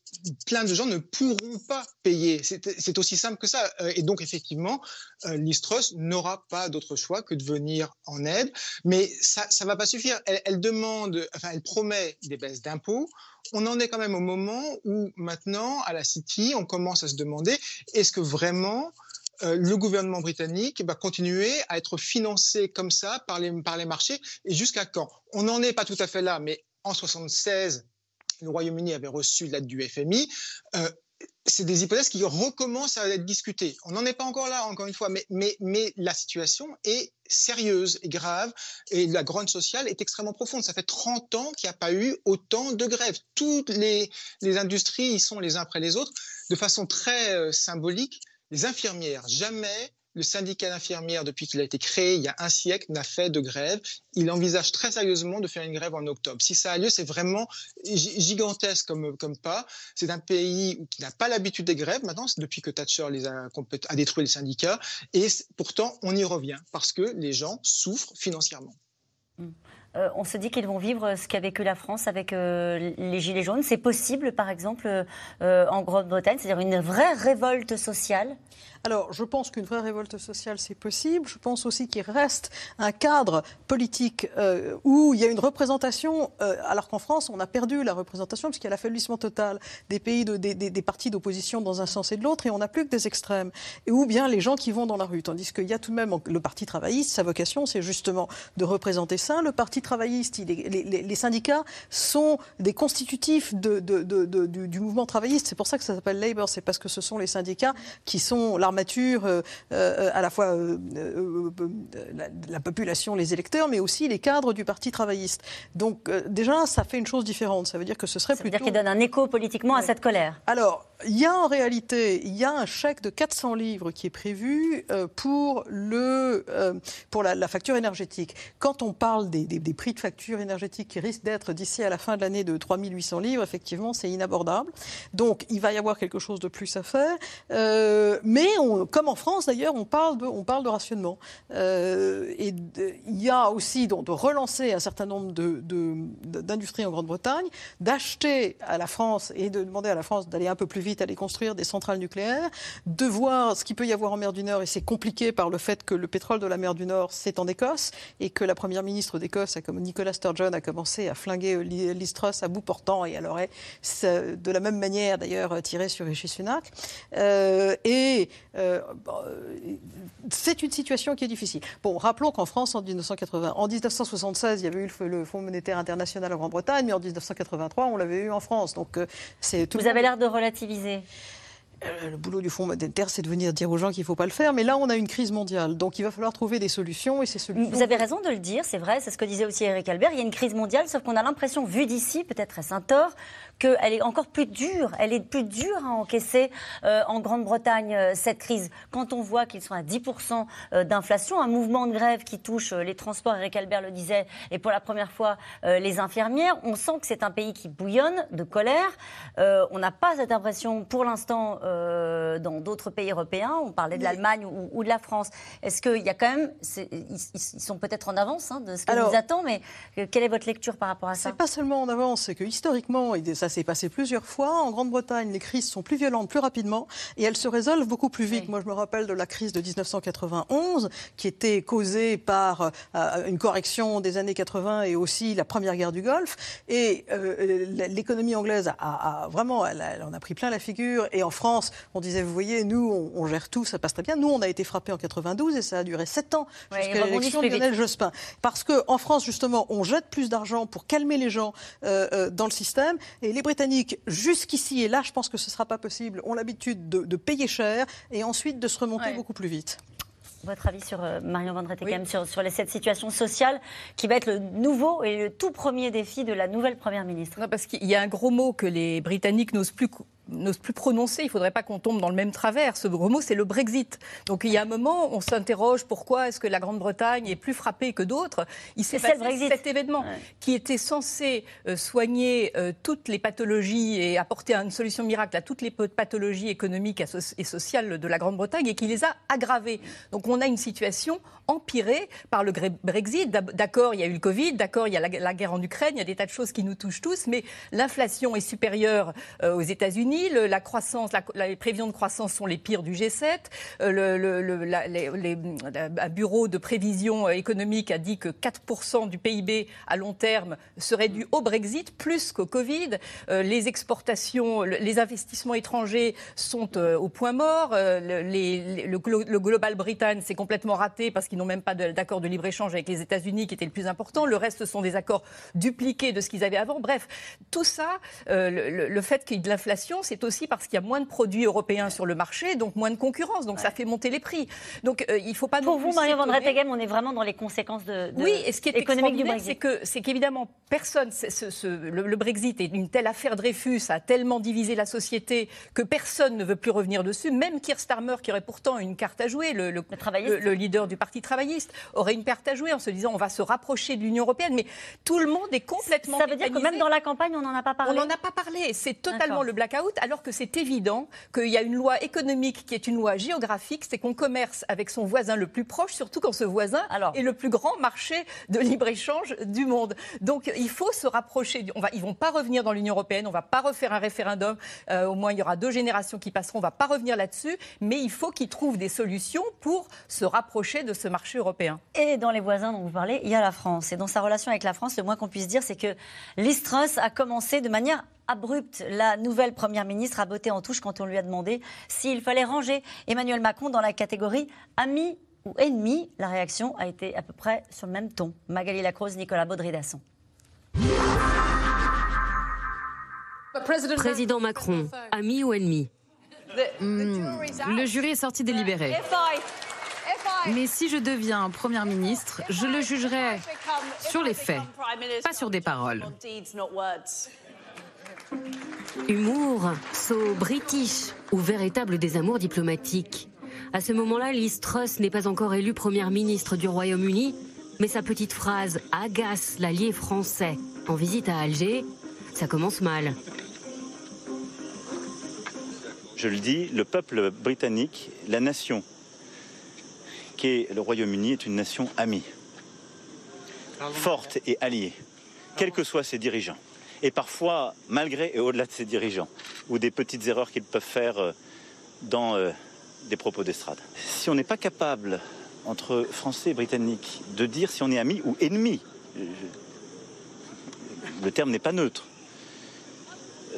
plein de gens ne pourront pas payer. C'est aussi simple que ça. Euh, et donc, effectivement, euh, l'Istros n'aura pas d'autre choix que de venir en aide. Mais ça ne va pas suffire. Elle, demande, enfin, elle promet des baisses d'impôts. On en est quand même au moment où maintenant, à la City, on commence à se demander est-ce que vraiment euh, le gouvernement britannique va continuer à être financé comme ça par les, par les marchés et jusqu'à quand? On n'en est pas tout à fait là, mais en 76, le Royaume-Uni avait reçu l'aide du FMI. Euh, c'est des hypothèses qui recommencent à être discutées. On n'en est pas encore là, encore une fois, mais, mais, mais la situation est sérieuse et grave et la grogne sociale est extrêmement profonde. Ça fait 30 ans qu'il n'y a pas eu autant de grèves. Toutes les, les industries y sont les uns après les autres. De façon très euh, symbolique, les infirmières, jamais le syndicat d'infirmières, depuis qu'il a été créé il y a un siècle, n'a fait de grève. Il envisage très sérieusement de faire une grève en octobre. Si ça a lieu, c'est vraiment gigantesque comme, pas. C'est un pays qui n'a pas l'habitude des grèves maintenant, depuis que Thatcher les a, a détruit les syndicats. Et pourtant, on y revient parce que les gens souffrent financièrement. Mmh. Euh, on se dit qu'ils vont vivre ce qu'a vécu la France avec euh, les Gilets jaunes. C'est possible, par exemple, euh, en Grande-Bretagne, c'est-à-dire une vraie révolte sociale? Alors, je pense qu'une vraie révolte sociale, c'est possible. Je pense aussi qu'il reste un cadre politique euh, où il y a une représentation, euh, alors qu'en France, on a perdu la représentation puisqu'il y a l'affaiblissement total des pays, de, des, des, partis d'opposition dans un sens et de l'autre, et on n'a plus que des extrêmes. Et ou bien les gens qui vont dans la rue. Tandis qu'il y a tout de même le Parti travailliste, sa vocation, c'est justement de représenter ça. Le Parti travailliste, il les, les, syndicats sont des constitutifs de, de, du, du, mouvement travailliste. C'est pour ça que ça s'appelle Labour, c'est parce que ce sont les syndicats qui sont l'armature euh, euh, à la fois euh, la, population, les électeurs, mais aussi les cadres du Parti travailliste. Donc déjà, ça fait une chose différente. Ça veut dire que ce serait ça veut dire qu'il donne un écho politiquement à cette colère. Alors, il y a en réalité, il y a un chèque de 400 livres qui est prévu pour, le, pour la, facture énergétique. Quand on parle des, des, prix de facture énergétique qui risquent d'être d'ici à la fin de l'année de 3800 livres, effectivement, c'est inabordable. Donc, il va y avoir quelque chose de plus à faire. mais comme en France d'ailleurs, on parle de, on parle de rationnement. Euh, et il y a aussi donc, de relancer un certain nombre d'industries de, en Grande-Bretagne, d'acheter à la France et de demander à la France d'aller un peu plus vite vite aller construire des centrales nucléaires, de voir ce qu'il peut y avoir en mer du Nord, et c'est compliqué par le fait que le pétrole de la mer du Nord, c'est en Écosse, et que la première ministre d'Écosse, comme Nicola Sturgeon, a commencé à flinguer Listros à bout portant, et elle aurait de la même manière d'ailleurs tiré sur Rishi Sunak. Euh, et euh, c'est une situation qui est difficile. Bon, rappelons qu'en France, en 1980, en 1976, il y avait eu le Fonds monétaire international en Grande-Bretagne, mais en 1983, on l'avait eu en France. Donc, c'est Vous avez l'air de relativiser. Euh, le boulot du Fonds monétaire, c'est de venir dire aux gens qu'il ne faut pas le faire. Mais là, on a une crise mondiale. Donc, il va falloir trouver des solutions. Et ces solutions... Vous avez raison de le dire, c'est vrai. C'est ce que disait aussi Eric Albert. Il y a une crise mondiale, sauf qu'on a l'impression, vu d'ici, peut-être est-ce un tort, qu'elle est encore plus dure. Elle est plus dure à encaisser euh, en Grande-Bretagne, euh, cette crise. Quand on voit qu'ils sont à 10% d'inflation, un mouvement de grève qui touche les transports, Eric Albert le disait, et pour la première fois, les infirmières, on sent que c'est un pays qui bouillonne de colère. on n'a pas cette impression, pour l'instant, euh, dans d'autres pays européens. On parlait de l'Allemagne ou, de la France. Est-ce qu'il y a quand même. Ils, sont peut-être en avance hein, de ce qui nous attend, mais quelle est votre lecture par rapport à ça? C'est pas seulement en avance, c'est que historiquement, et ça s'est passé plusieurs fois, en Grande-Bretagne, les crises sont plus violentes plus rapidement et elles se résolvent beaucoup plus vite. Moi, je me rappelle de la crise de 1991 qui était causée par euh, une correction des années 80 et aussi la première guerre du Golfe. Et euh, l'économie anglaise a, vraiment, elle, elle en a pris plein la figure. Et en France, on disait, vous voyez, nous, on, gère tout, ça passe très bien. Nous, on a été frappés en 92 et ça a duré 7 ans jusqu'à l'élection de Lionel Jospin. Parce qu'en France, justement, on jette plus d'argent pour calmer les gens euh, euh, dans le système. Et les Britanniques, jusqu'ici, et là, je pense que ce ne sera pas possible, ont l'habitude de, payer cher et ensuite de se remonter beaucoup plus vite. Votre avis sur euh, Marion Van sur, sur cette situation sociale qui va être le nouveau et le tout premier défi de la nouvelle Première ministre? Non, Parce qu'il y a un gros mot que les Britanniques n'osent plus n'ose plus prononcer, il ne faudrait pas qu'on tombe dans le même travers. Ce gros mot, c'est le Brexit. Donc il y a un moment, on s'interroge pourquoi est-ce que la Grande-Bretagne est plus frappée que d'autres? Il s'est passé cet événement qui était censé euh, soigner euh, toutes les pathologies et apporter une solution miracle à toutes les pathologies économiques et sociales de la Grande-Bretagne et qui les a aggravées. Donc on a une situation empirée par le Brexit. D'accord, il y a eu le Covid, d'accord, il y a la, guerre en Ukraine, il y a des tas de choses qui nous touchent tous, mais l'inflation est supérieure euh, aux États-Unis la croissance, les prévisions de croissance sont les pires du G7. Euh, le, un bureau de prévision économique a dit que 4% du PIB à long terme serait dû au Brexit plus qu'au Covid. Euh, les exportations, les investissements étrangers sont euh, au point mort. le, Global Britain s'est complètement raté parce qu'ils n'ont même pas d'accord de libre-échange avec les États-Unis qui était le plus important. Le reste sont des accords dupliqués de ce qu'ils avaient avant. Bref, tout ça, le, fait qu'il y ait de l'inflation, c'est aussi parce qu'il y a moins de produits européens sur le marché, donc moins de concurrence. Donc ça fait monter les prix. Donc euh, il ne faut pas. Pour vous, Marie Van on est vraiment dans les conséquences de, oui. Et ce qui est économique du Brexit, c'est que c'est qu'évidemment personne, ce, le, Brexit est une telle affaire Dreyfus, a tellement divisé la société que personne ne veut plus revenir dessus. Même Keir Starmer, qui aurait pourtant une carte à jouer, le, le leader du parti travailliste, aurait une carte à jouer en se disant on va se rapprocher de l'Union européenne. Mais tout le monde est complètement. Ça veut dire que même dans la campagne, on n'en a pas parlé. On n'en a pas parlé. C'est totalement le blackout alors que c'est évident qu'il y a une loi économique qui est une loi géographique, c'est qu'on commerce avec son voisin le plus proche, surtout quand ce voisin est le plus grand marché de libre-échange du monde. Donc il faut se rapprocher. On va, ils ne vont pas revenir dans l'Union européenne, on ne va pas refaire un référendum. Euh, au moins, il y aura deux générations qui passeront, on ne va pas revenir là-dessus. Mais il faut qu'ils trouvent des solutions pour se rapprocher de ce marché européen. Et dans les voisins dont vous parlez, il y a la France. Et dans sa relation avec la France, le moins qu'on puisse dire, c'est que l'Istrus a commencé de manière abrupte. La nouvelle Première ministre a botté en touche quand on lui a demandé s'il fallait ranger Emmanuel Macron dans la catégorie ami ou ennemi. La réaction a été à peu près sur le même ton. Magali Lacroze, Nicolas Baudry-Dasson. Président Macron, ami ou ennemi? Hmm, Le jury est sorti délibéré. Mais si je deviens Première ministre, je le jugerai sur les faits, pas sur des paroles. Humour, saut british ou véritable désamour diplomatique. À ce moment-là, Liz Truss n'est pas encore élue première ministre du Royaume-Uni, mais sa petite phrase agace l'allié français en visite à Alger. Ça commence mal. Je le dis, le peuple britannique, la nation qui est le Royaume-Uni, est une nation amie, forte et alliée, quels que soient ses dirigeants. Et parfois malgré et au-delà de ses dirigeants, ou des petites erreurs qu'ils peuvent faire euh, dans euh, des propos d'estrade. Si on n'est pas capable, entre Français et Britanniques, de dire si on est ami ou ennemi, le terme n'est pas neutre,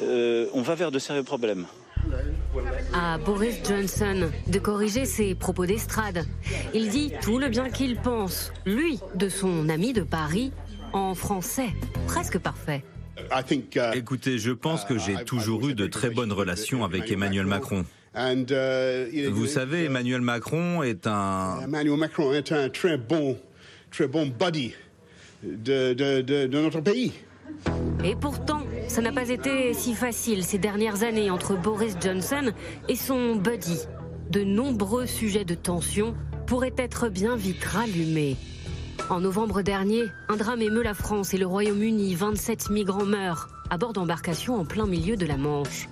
on va vers de sérieux problèmes à Boris Johnson de corriger ses propos d'estrade. Il dit tout le bien qu'il pense, lui, de son ami de Paris, en français, presque parfait. Uh, Écoutez, je pense que j'ai uh, toujours eu de très bonnes relations avec Emmanuel Macron. Uh, Vous savez, Emmanuel Macron est un... Emmanuel Macron est un très bon, très bon buddy de, de notre pays. Et pourtant, ça n'a pas été si facile ces dernières années entre Boris Johnson et son buddy. De nombreux sujets de tension pourraient être bien vite rallumés. En novembre dernier, un drame émeut la France et le Royaume-Uni. 27 migrants meurent à bord d'embarcations en plein milieu de la Manche.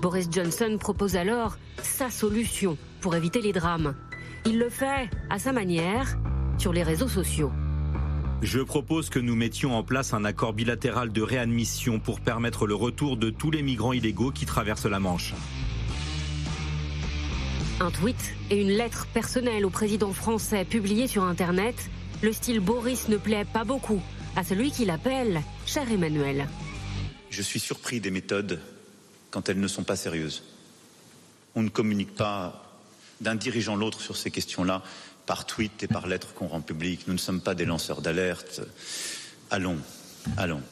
Boris Johnson propose alors sa solution pour éviter les drames. Il le fait à sa manière sur les réseaux sociaux. Je propose que nous mettions en place un accord bilatéral de réadmission pour permettre le retour de tous les migrants illégaux qui traversent la Manche. Un tweet et une lettre personnelle au président français publiée sur Internet, le style Boris ne plaît pas beaucoup à celui qui l'appelle cher Emmanuel. Je suis surpris des méthodes quand elles ne sont pas sérieuses. On ne communique pas d'un dirigeant l'autre sur ces questions-là par tweet et par lettre qu'on rend public. Nous ne sommes pas des lanceurs d'alerte. Allons, allons.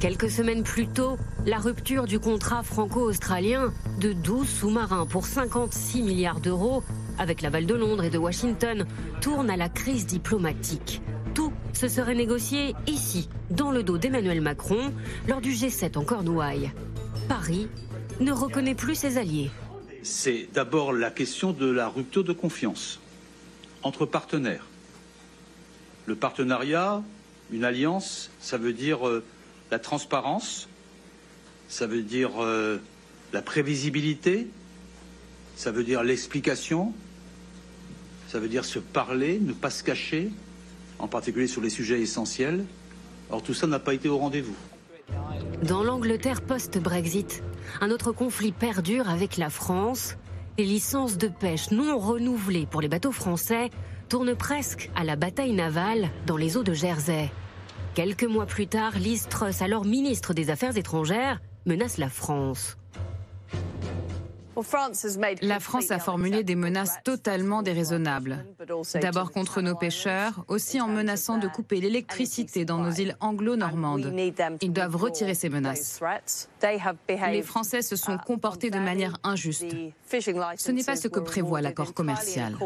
Quelques semaines plus tôt, la rupture du contrat franco-australien de 12 sous-marins pour 56 milliards d'euros avec l'aval de Londres et de Washington tourne à la crise diplomatique. Tout se serait négocié ici, dans le dos d'Emmanuel Macron, lors du G7 en Cornouailles. Paris ne reconnaît plus ses alliés. C'est d'abord la question de la rupture de confiance entre partenaires. Le partenariat, une alliance, ça veut dire euh, la transparence, ça veut dire euh, la prévisibilité, ça veut dire l'explication, ça veut dire se parler, ne pas se cacher, en particulier sur les sujets essentiels. Or tout ça n'a pas été au rendez-vous. Dans l'Angleterre post-Brexit, un autre conflit perdure avec la France les licences de pêche non renouvelées pour les bateaux français tournent presque à la bataille navale dans les eaux de Jersey. Quelques mois plus tard, Liz Truss, alors ministre des Affaires étrangères, menace la France. La France a formulé des menaces totalement déraisonnables. D'abord contre nos pêcheurs, aussi en menaçant de couper l'électricité dans nos îles anglo-normandes. Ils doivent retirer ces menaces. Les Français se sont comportés de manière injuste. Ce n'est pas ce que prévoit l'accord commercial.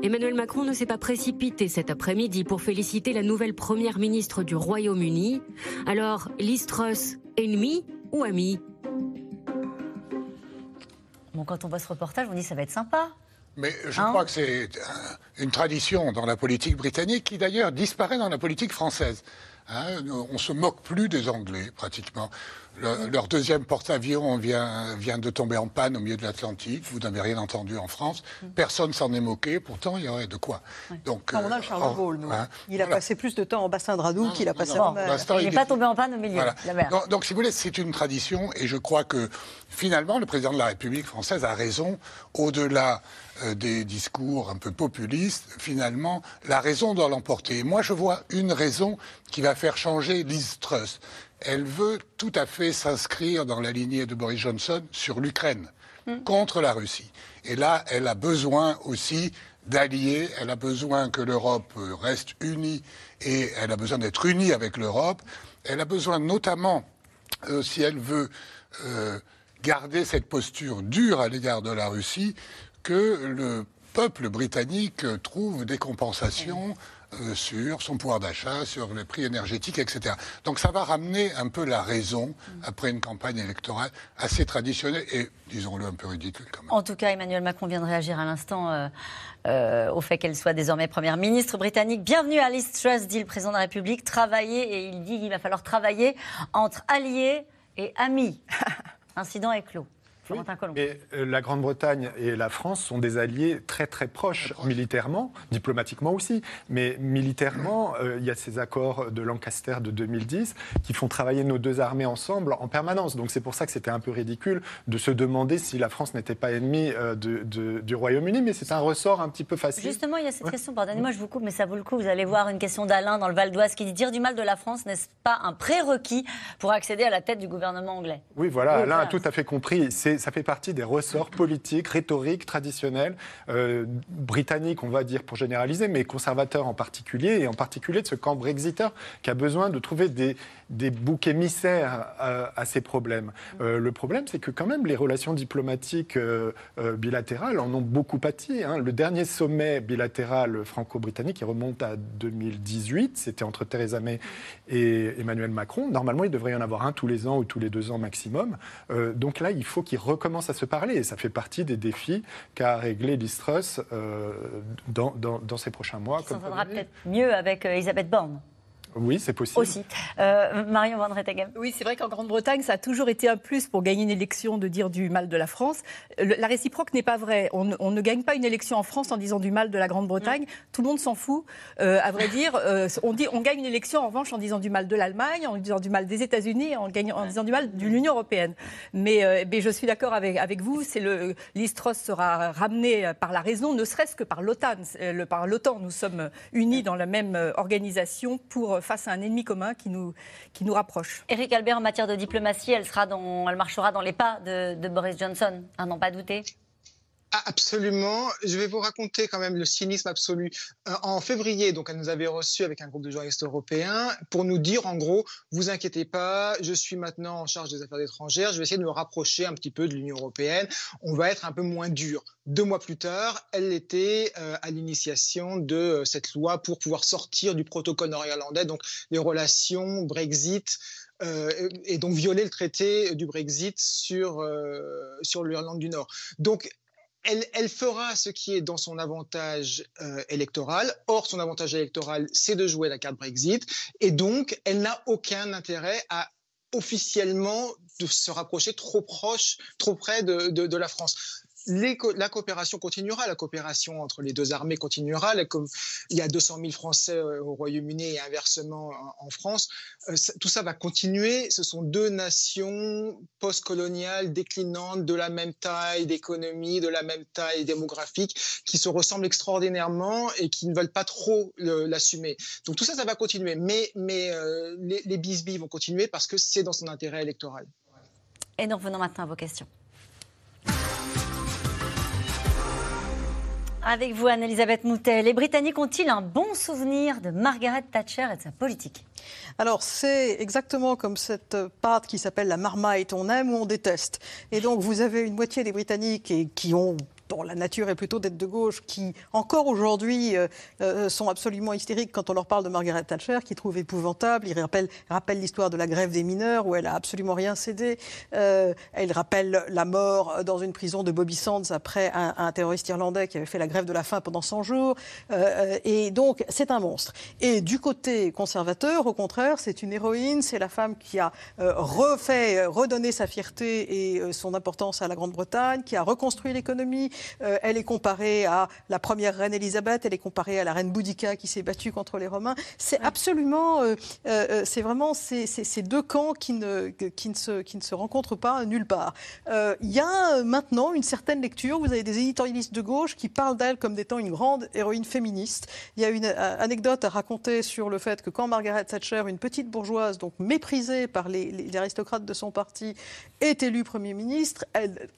Emmanuel Macron ne s'est pas précipité cet après-midi pour féliciter la nouvelle première ministre du Royaume-Uni. Alors, Liz Truss, ennemi ou quand on voit ce reportage, on dit ça va être sympa. Mais je crois hein que c'est une tradition dans la politique britannique qui d'ailleurs disparaît dans la politique française. Hein, on se moque plus des Anglais, pratiquement. leur deuxième porte-avions vient, vient de tomber en panne au milieu de l'Atlantique. Vous n'avez rien entendu en France. Mm. Personne s'en est moqué. Pourtant, il y aurait de quoi. Donc, on a Charles de Gaulle, hein, il a passé plus de temps en bassin de Radou qu'il a passé en mer. Il n'est pas tombé en panne au milieu de la mer. Donc, donc, si vous voulez, c'est une tradition. Et je crois que, finalement, le président de la République française a raison. Au-delà euh, des discours un peu populistes, finalement, la raison doit l'emporter. Moi, je vois une raison qui va faire changer Liz Truss. Elle veut tout à fait s'inscrire dans la lignée de Boris Johnson sur l'Ukraine, hmm. contre la Russie. Et là, elle a besoin aussi d'alliés, elle a besoin que l'Europe reste unie et elle a besoin d'être unie avec l'Europe. Elle a besoin notamment, euh, si elle veut euh, garder cette posture dure à l'égard de la Russie, que le peuple britannique trouve des compensations euh, sur son pouvoir d'achat, sur les prix énergétiques, etc. Donc ça va ramener un peu la raison après une campagne électorale assez traditionnelle et, disons-le, un peu ridicule quand même. En tout cas, Emmanuel Macron vient de réagir à l'instant euh, euh, au fait qu'elle soit désormais première ministre britannique. Bienvenue à Liz Truss, dit le président de la République. Travailler, et il dit qu'il va falloir travailler entre alliés et amis. Incident est clos. Et la Grande-Bretagne et la France sont des alliés très très proches militairement, diplomatiquement aussi. Mais militairement, il y a ces accords de Lancaster de 2010 qui font travailler nos deux armées ensemble en permanence. Donc c'est pour ça que c'était un peu ridicule de se demander si la France n'était pas ennemie du Royaume-Uni. Mais c'est un ressort un petit peu facile. Justement, il y a cette question, pardonnez-moi, je vous coupe, mais ça vaut le coup. Vous allez voir une question d'Alain dans le Val d'Oise qui dit dire du mal de la France, n'est-ce pas un prérequis pour accéder à la tête du gouvernement anglais? Oui, voilà, Alain a tout à fait compris. Ça fait partie des ressorts politiques, rhétoriques, traditionnels, euh, britanniques, on va dire pour généraliser, mais conservateurs en particulier, et en particulier de ce camp brexiteur qui a besoin de trouver des, des boucs émissaires à, ces problèmes. Euh, le problème, c'est que quand même les relations diplomatiques euh, bilatérales en ont beaucoup pâti. Hein. Le dernier sommet bilatéral franco-britannique, il remonte à 2018, c'était entre Theresa May et Emmanuel Macron. Normalement, il devrait y en avoir un tous les ans ou tous les deux ans maximum. Donc là, il faut qu'ils recommencent à se parler et ça fait partie des défis qu'a réglé Liz Truss euh, dans, dans, ces prochains mois. Ça s'entendra peut-être mieux avec euh, Elisabeth Borne. Oui, c'est possible. Aussi. Euh, Marion Van Rettegem. Oui, c'est vrai qu'en Grande-Bretagne, ça a toujours été un plus pour gagner une élection de dire du mal de la France. la réciproque n'est pas vraie. On, ne gagne pas une élection en France en disant du mal de la Grande-Bretagne. Tout le monde s'en fout. Euh, à vrai dire, euh, on, dit, on gagne une élection en revanche en disant du mal de l'Allemagne, en disant du mal des États-Unis, en, en disant du mal de l'Union européenne. Mais, mais, je suis d'accord avec, avec vous. C'est le l'Istros sera ramené par la raison, ne serait-ce que par l'OTAN. Par l'OTAN, nous sommes unis dans la même organisation pour face à un ennemi commun qui nous, qui nous rapproche. Éric Albert, en matière de diplomatie, elle, sera dans, elle marchera dans les pas de, de Boris Johnson, à n'en pas douter absolument. Je vais vous raconter quand même le cynisme absolu. Euh, en février, donc, elle nous avait reçus avec un groupe de journalistes européens pour nous dire, en gros, vous inquiétez pas, je suis maintenant en charge des affaires étrangères, je vais essayer de me rapprocher un petit peu de l'Union européenne, on va être un peu moins dur. Deux mois plus tard, elle était euh, à l'initiation de euh, cette loi pour pouvoir sortir du protocole nord-irlandais, donc les relations Brexit. et donc violer le traité du Brexit sur, sur l'Irlande du Nord. Donc elle, fera ce qui est dans son avantage euh, électoral. Or, son avantage électoral, c'est de jouer la carte Brexit. Et donc, elle n'a aucun intérêt à officiellement se rapprocher trop proche, trop près de la France la coopération continuera, la coopération entre les deux armées continuera. il y a 200 000 Français euh, au Royaume-Uni et inversement en, France. Euh, tout ça va continuer. Ce sont deux nations postcoloniales déclinantes de la même taille d'économie, de la même taille démographique, qui se ressemblent extraordinairement et qui ne veulent pas trop l'assumer. Donc tout ça, ça va continuer. Mais, mais euh, les, les bisbilles vont continuer parce que c'est dans son intérêt électoral. Et nous revenons maintenant à vos questions. Avec vous, Anne-Elisabeth Moutet, les Britanniques ont-ils un bon souvenir de Margaret Thatcher et de sa politique? Alors, c'est exactement comme cette pâte qui s'appelle la marmite, on aime ou on déteste. Et donc, vous avez une moitié des Britanniques qui ont dont la nature est plutôt d'être de gauche, qui encore aujourd'hui euh, euh, sont absolument hystériques quand on leur parle de Margaret Thatcher, qui trouvent épouvantable. Ils rappellent, l'histoire de la grève des mineurs où elle a absolument rien cédé. Euh, elle rappelle la mort dans une prison de Bobby Sands après un, terroriste irlandais qui avait fait la grève de la faim pendant 100 jours. et donc, c'est un monstre. Et du côté conservateur, au contraire, c'est une héroïne. C'est la femme qui a refait, redonné sa fierté et son importance à la Grande-Bretagne, qui a reconstruit l'économie, euh, elle est comparée à la première reine Elisabeth, elle est comparée à la reine Boudica qui s'est battue contre les Romains. C'est absolument, euh, euh, c'est vraiment ces, deux camps qui ne, qui, ne se, qui ne se rencontrent pas nulle part. Il y a maintenant une certaine lecture. Vous avez des éditorialistes de gauche qui parlent d'elle comme étant une grande héroïne féministe. Il y a une anecdote à raconter sur le fait que quand Margaret Thatcher, une petite bourgeoise, donc méprisée par les, les aristocrates de son parti, est élue Premier ministre,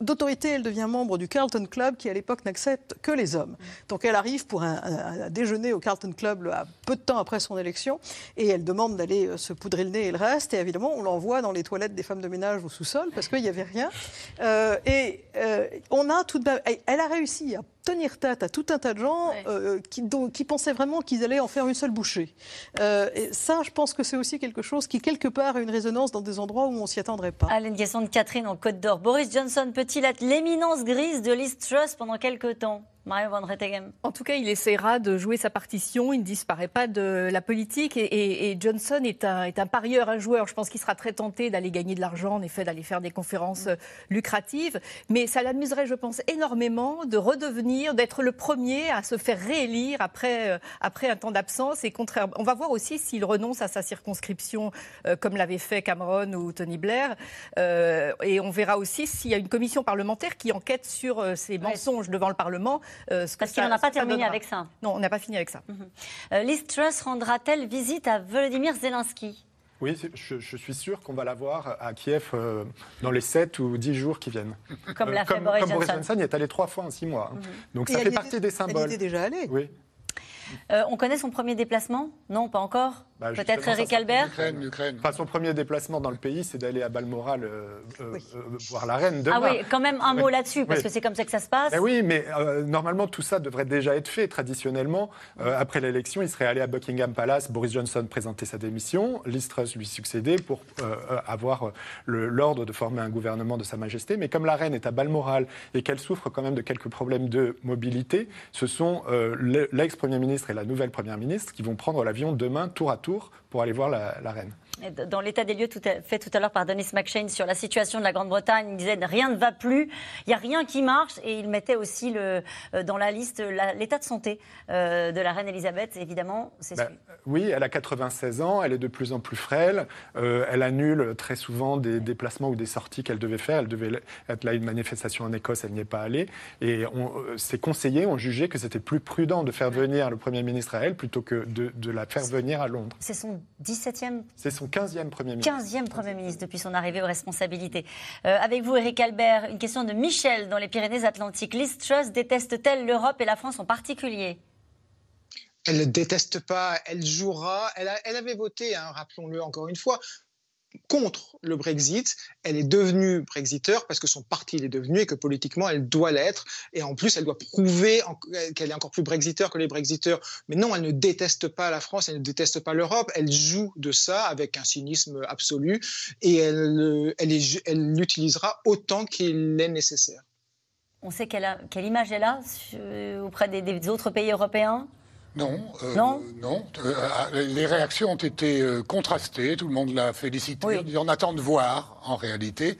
d'autorité, elle devient membre du Carlton Club, qui à l'époque n'accepte que les hommes. Donc elle arrive pour un, déjeuner au Carlton Club peu de temps après son élection, et elle demande d'aller euh, se poudrer le nez et le reste, et évidemment on l'envoie dans les toilettes des femmes de ménage au sous-sol, parce qu'il n'y avait rien. Euh, et on a. Elle a réussi à tenir tête à tout un tas de gens euh, qui, qui, pensaient vraiment qu'ils allaient en faire une seule bouchée. Euh, et ça, je pense que c'est aussi quelque chose qui, quelque part, a une résonance dans des endroits où on s'y attendrait pas. Allez, une question de Catherine en Côte d'Or. Boris Johnson peut-il être l'éminence grise de Liz Truss pendant quelques temps Mario Van Rettegem. En tout cas, il essaiera de jouer sa partition. Il ne disparaît pas de la politique. Et, Johnson est un, est un, parieur, un joueur. Je pense qu'il sera très tenté d'aller gagner de l'argent, en effet, d'aller faire des conférences euh, lucratives. Mais ça l'amuserait, je pense, énormément de redevenir, d'être le premier à se faire réélire après, euh, après un temps d'absence. Et contraire, on va voir aussi s'il renonce à sa circonscription, euh, comme l'avait fait Cameron ou Tony Blair. et on verra aussi s'il y a une commission parlementaire qui enquête sur ces mensonges devant le Parlement. Euh, Parce qu'on n'a pas terminé avec ça. Non, on n'a pas fini avec ça. Euh, Liz Truss rendra-t-elle visite à Volodymyr Zelensky? Oui, je, suis sûr qu'on va la voir à Kiev euh, dans les 7 ou 10 jours qui viennent. Comme l'a fait Boris Johnson. Boris Johnson y est allé trois fois en six mois. Mhm. Donc ça fait partie des symboles. Elle était déjà allée. Oui. Euh, on connaît son premier déplacement? Non, pas encore bah, Peut-être Eric Albert L'Ukraine, Enfin, son premier déplacement dans le pays, c'est d'aller à Balmoral euh, euh, voir la reine demain. Ah oui, quand même un mot là-dessus, parce que c'est comme ça que ça se passe. Ben oui, mais normalement, tout ça devrait déjà être fait. Traditionnellement, après l'élection, il serait allé à Buckingham Palace, Boris Johnson présenter sa démission, Liz Truss lui succéder pour avoir l'ordre de former un gouvernement de Sa Majesté. Mais comme la reine est à Balmoral et qu'elle souffre quand même de quelques problèmes de mobilité, ce sont l'ex-premier ministre et la nouvelle Première ministre qui vont prendre l'avion demain tour à tour tour pour aller voir la, la reine. Dans l'état des lieux tout fait tout à l'heure par Denis McShane sur la situation de la Grande-Bretagne, il disait rien ne va plus, il n'y a rien qui marche et il mettait aussi le, euh, dans la liste l'état de santé euh, de la reine Elisabeth, évidemment. Ben, oui, elle a 96 ans, elle est de plus en plus frêle, euh, elle annule très souvent des déplacements ou des sorties qu'elle devait faire. Elle devait être là à une manifestation en Écosse, elle n'y est pas allée. Et ses conseillers ont jugé que c'était plus prudent de faire venir le Premier ministre à elle plutôt que de, de la faire venir à Londres. C'est son 17e C'est son 15e Premier ministre. 15e Premier ministre depuis son arrivée aux responsabilités. Euh, avec vous, Eric Albert, une question de Michel dans les Pyrénées-Atlantiques. Liz Truss déteste-t-elle l'Europe et la France en particulier? Elle ne déteste pas, elle jouera. Elle, elle avait voté, hein, rappelons-le encore une fois, contre le Brexit. Elle est devenue Brexiteur parce que son parti l'est devenu et que politiquement elle doit l'être. Et en plus, elle doit prouver qu'elle est encore plus Brexiteur que les Brexiteurs. Mais non, elle ne déteste pas la France, elle ne déteste pas l'Europe. Elle joue de ça avec un cynisme absolu et elle, elle, l'utilisera autant qu'il est nécessaire. On sait quelle, quelle image elle a auprès des autres pays européens? Non, euh, non, non. Euh, les réactions ont été euh, contrastées. Tout le monde l'a félicité. On attend de voir, en réalité.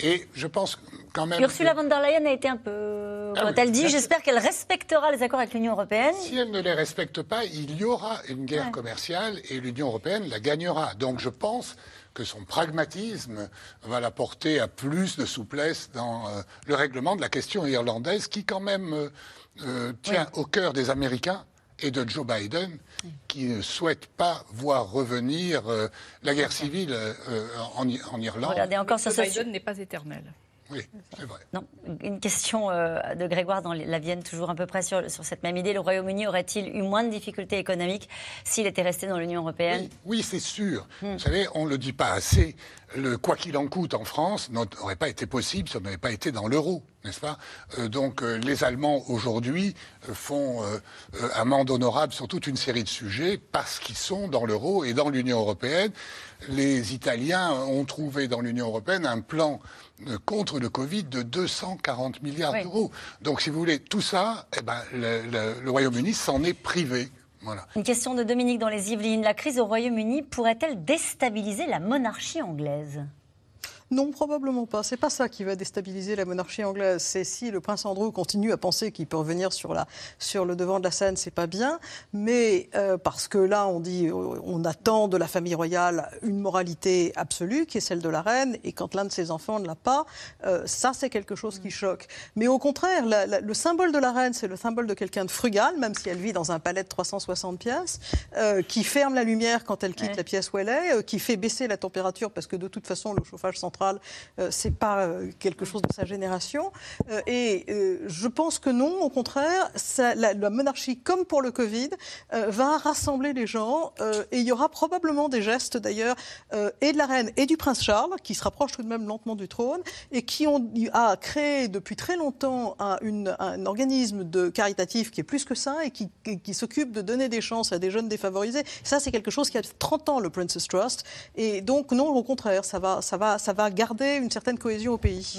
Et je pense quand même. Ursula von der Leyen a été un peu. Ah quand elle dit J'espère qu'elle respectera les accords avec l'Union européenne. Si elle ne les respecte pas, il y aura une guerre commerciale et l'Union européenne la gagnera. Donc je pense que son pragmatisme va la porter à plus de souplesse dans le règlement de la question irlandaise qui, quand même, tient au cœur des Américains et de Joe Biden, qui ne souhaite pas voir revenir euh, la guerre civile euh, en, en, Irlande. Regardez encore Joe Biden n'est pas éternel. Oui, c'est vrai. Non, une question euh, de Grégoire dans la Vienne, toujours à peu près sur, sur cette même idée. Le Royaume-Uni aurait-il eu moins de difficultés économiques s'il était resté dans l'Union européenne? Oui, c'est sûr. Hmm. Vous savez, on ne le dit pas assez. Le quoi qu'il en coûte en France n'aurait pas été possible si on n'avait pas été dans l'euro, n'est-ce pas? Euh, Donc euh, les Allemands aujourd'hui font amende honorable sur toute une série de sujets parce qu'ils sont dans l'euro et dans l'Union européenne. Les Italiens ont trouvé dans l'Union européenne un plan contre le Covid de 240 milliards d'euros. Donc, si vous voulez, tout ça, eh ben, le, Royaume-Uni s'en est privé. Voilà. Une question de Dominique dans les Yvelines. La crise au Royaume-Uni pourrait-elle déstabiliser la monarchie anglaise? Non, probablement pas. C'est pas ça qui va déstabiliser la monarchie anglaise. C'est si le prince Andrew continue à penser qu'il peut revenir sur, la, sur le devant de la scène, c'est pas bien. Mais euh, parce que là, on dit, euh, on attend de la famille royale une moralité absolue, qui est celle de la reine, et quand l'un de ses enfants ne l'a pas, euh, ça c'est quelque chose qui choque. Mais au contraire, le symbole de la reine, c'est le symbole de quelqu'un de frugal, même si elle vit dans un palais de 360 pièces, qui ferme la lumière quand elle quitte la pièce où elle est, qui fait baisser la température parce que de toute façon le chauffage central euh, c'est pas euh, quelque chose de sa génération. Euh, et je pense que non, au contraire, la, monarchie, comme pour le Covid, va rassembler les gens. et il y aura probablement des gestes, d'ailleurs, et de la reine et du prince Charles, qui se rapprochent tout de même lentement du trône, et qui ont a créé depuis très longtemps un, organisme de caritatif qui est plus que ça, et qui, s'occupe de donner des chances à des jeunes défavorisés. Ça, c'est quelque chose qui a 30 ans, le Princess Trust. Et donc, non, au contraire, ça va à garder une certaine cohésion au pays.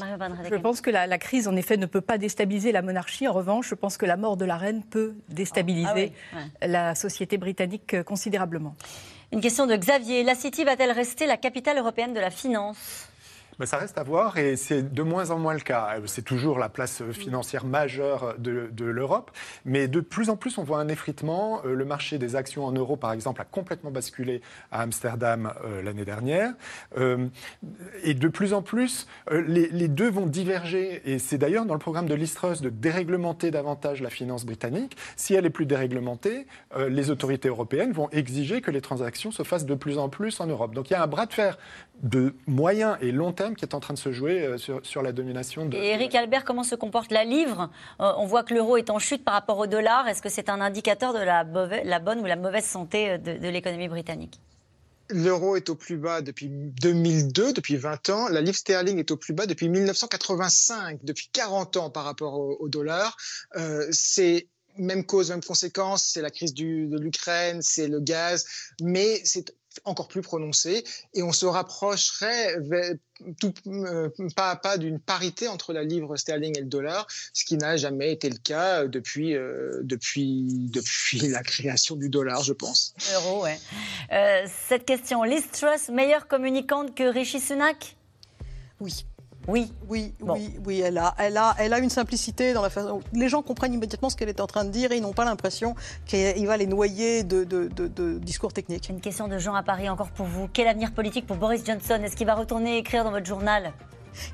Je pense que la, crise, en effet, ne peut pas déstabiliser la monarchie. En revanche, je pense que la mort de la reine peut déstabiliser ah la société britannique considérablement. Une question de Xavier. La City va-t-elle rester la capitale européenne de la finance? Ça reste à voir et c'est de moins en moins le cas. C'est toujours la place financière majeure de, l'Europe, mais de plus en plus on voit un effritement. Euh, le marché des actions en euros, par exemple, a complètement basculé à Amsterdam euh, l'année dernière. Euh, et de plus en plus, les, deux vont diverger. Et c'est d'ailleurs dans le programme de l'Istrus de déréglementer davantage la finance britannique. Si elle est plus déréglementée, les autorités européennes vont exiger que les transactions se fassent de plus en plus en Europe. Donc il y a un bras de fer de moyen et long terme qui est en train de se jouer euh, sur, la domination de. Et Eric Albert, comment se comporte la livre? Euh, On voit que l'euro est en chute par rapport au dollar. Est-ce que c'est un indicateur de la, la, bonne ou la mauvaise santé euh, de, l'économie britannique? L'euro est au plus bas depuis 2002, depuis 20 ans. La livre sterling est au plus bas depuis 1985, depuis 40 ans par rapport au, dollar. c'est même cause, même conséquence, c'est la crise de l'Ukraine, c'est le gaz, mais c'est encore plus prononcé et on se rapprocherait tout, euh, pas à pas d'une parité entre la livre sterling et le dollar, ce qui n'a jamais été le cas depuis, euh, depuis, depuis la création du dollar, je pense. Euro, ouais. Euh, cette question, Liz Truss, meilleure communicante que Rishi Sunak? Oui. Oui. Oui, oui, oui, elle a, elle, a, elle a une simplicité dans la façon. Les gens comprennent immédiatement ce qu'elle est en train de dire et ils n'ont pas l'impression qu'il va les noyer de, de, de, discours techniques. Une question de Jean à Paris encore pour vous. Quel avenir politique pour Boris Johnson? Est-ce qu'il va retourner écrire dans votre journal?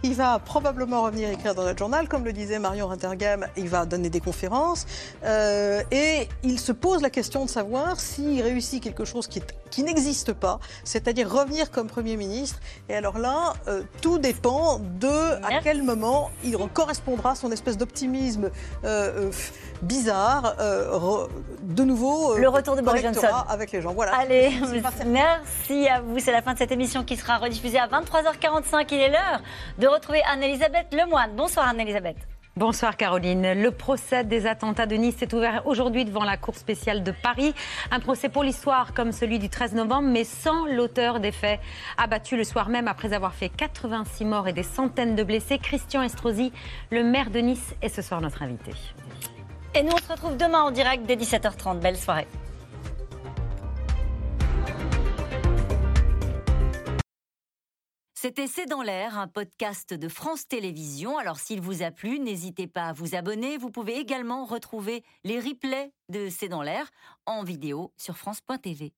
Il va probablement revenir écrire dans notre journal, comme le disait Marion Rintergam, il va donner des conférences. Euh, et il se pose la question de savoir s'il réussit quelque chose qui, qui n'existe pas, c'est-à-dire revenir comme Premier ministre. Et alors là, euh, tout dépend de à quel moment il correspondra à son espèce d'optimisme euh, bizarre, de nouveau. le retour de Boris Johnson. Avec les gens. Voilà. Allez, merci à vous. C'est la fin de cette émission qui sera rediffusée à 23h45. Il est l'heure de retrouver Anne-Elisabeth Lemoine. Bonsoir Anne-Elisabeth. Bonsoir Caroline. Le procès des attentats de Nice est ouvert aujourd'hui devant la Cour spéciale de Paris. Un procès pour l'histoire comme celui du 13 novembre, mais sans l'auteur des faits. Abattu le soir même après avoir fait 86 morts et des centaines de blessés, Christian Estrosi, le maire de Nice, est ce soir notre invité. Et nous, on se retrouve demain en direct dès 17h30. Belle soirée. C'était C'est dans l'air, un podcast de France Télévisions. Alors s'il vous a plu, n'hésitez pas à vous abonner. Vous pouvez également retrouver les replays de C'est dans l'air en vidéo sur France.tv.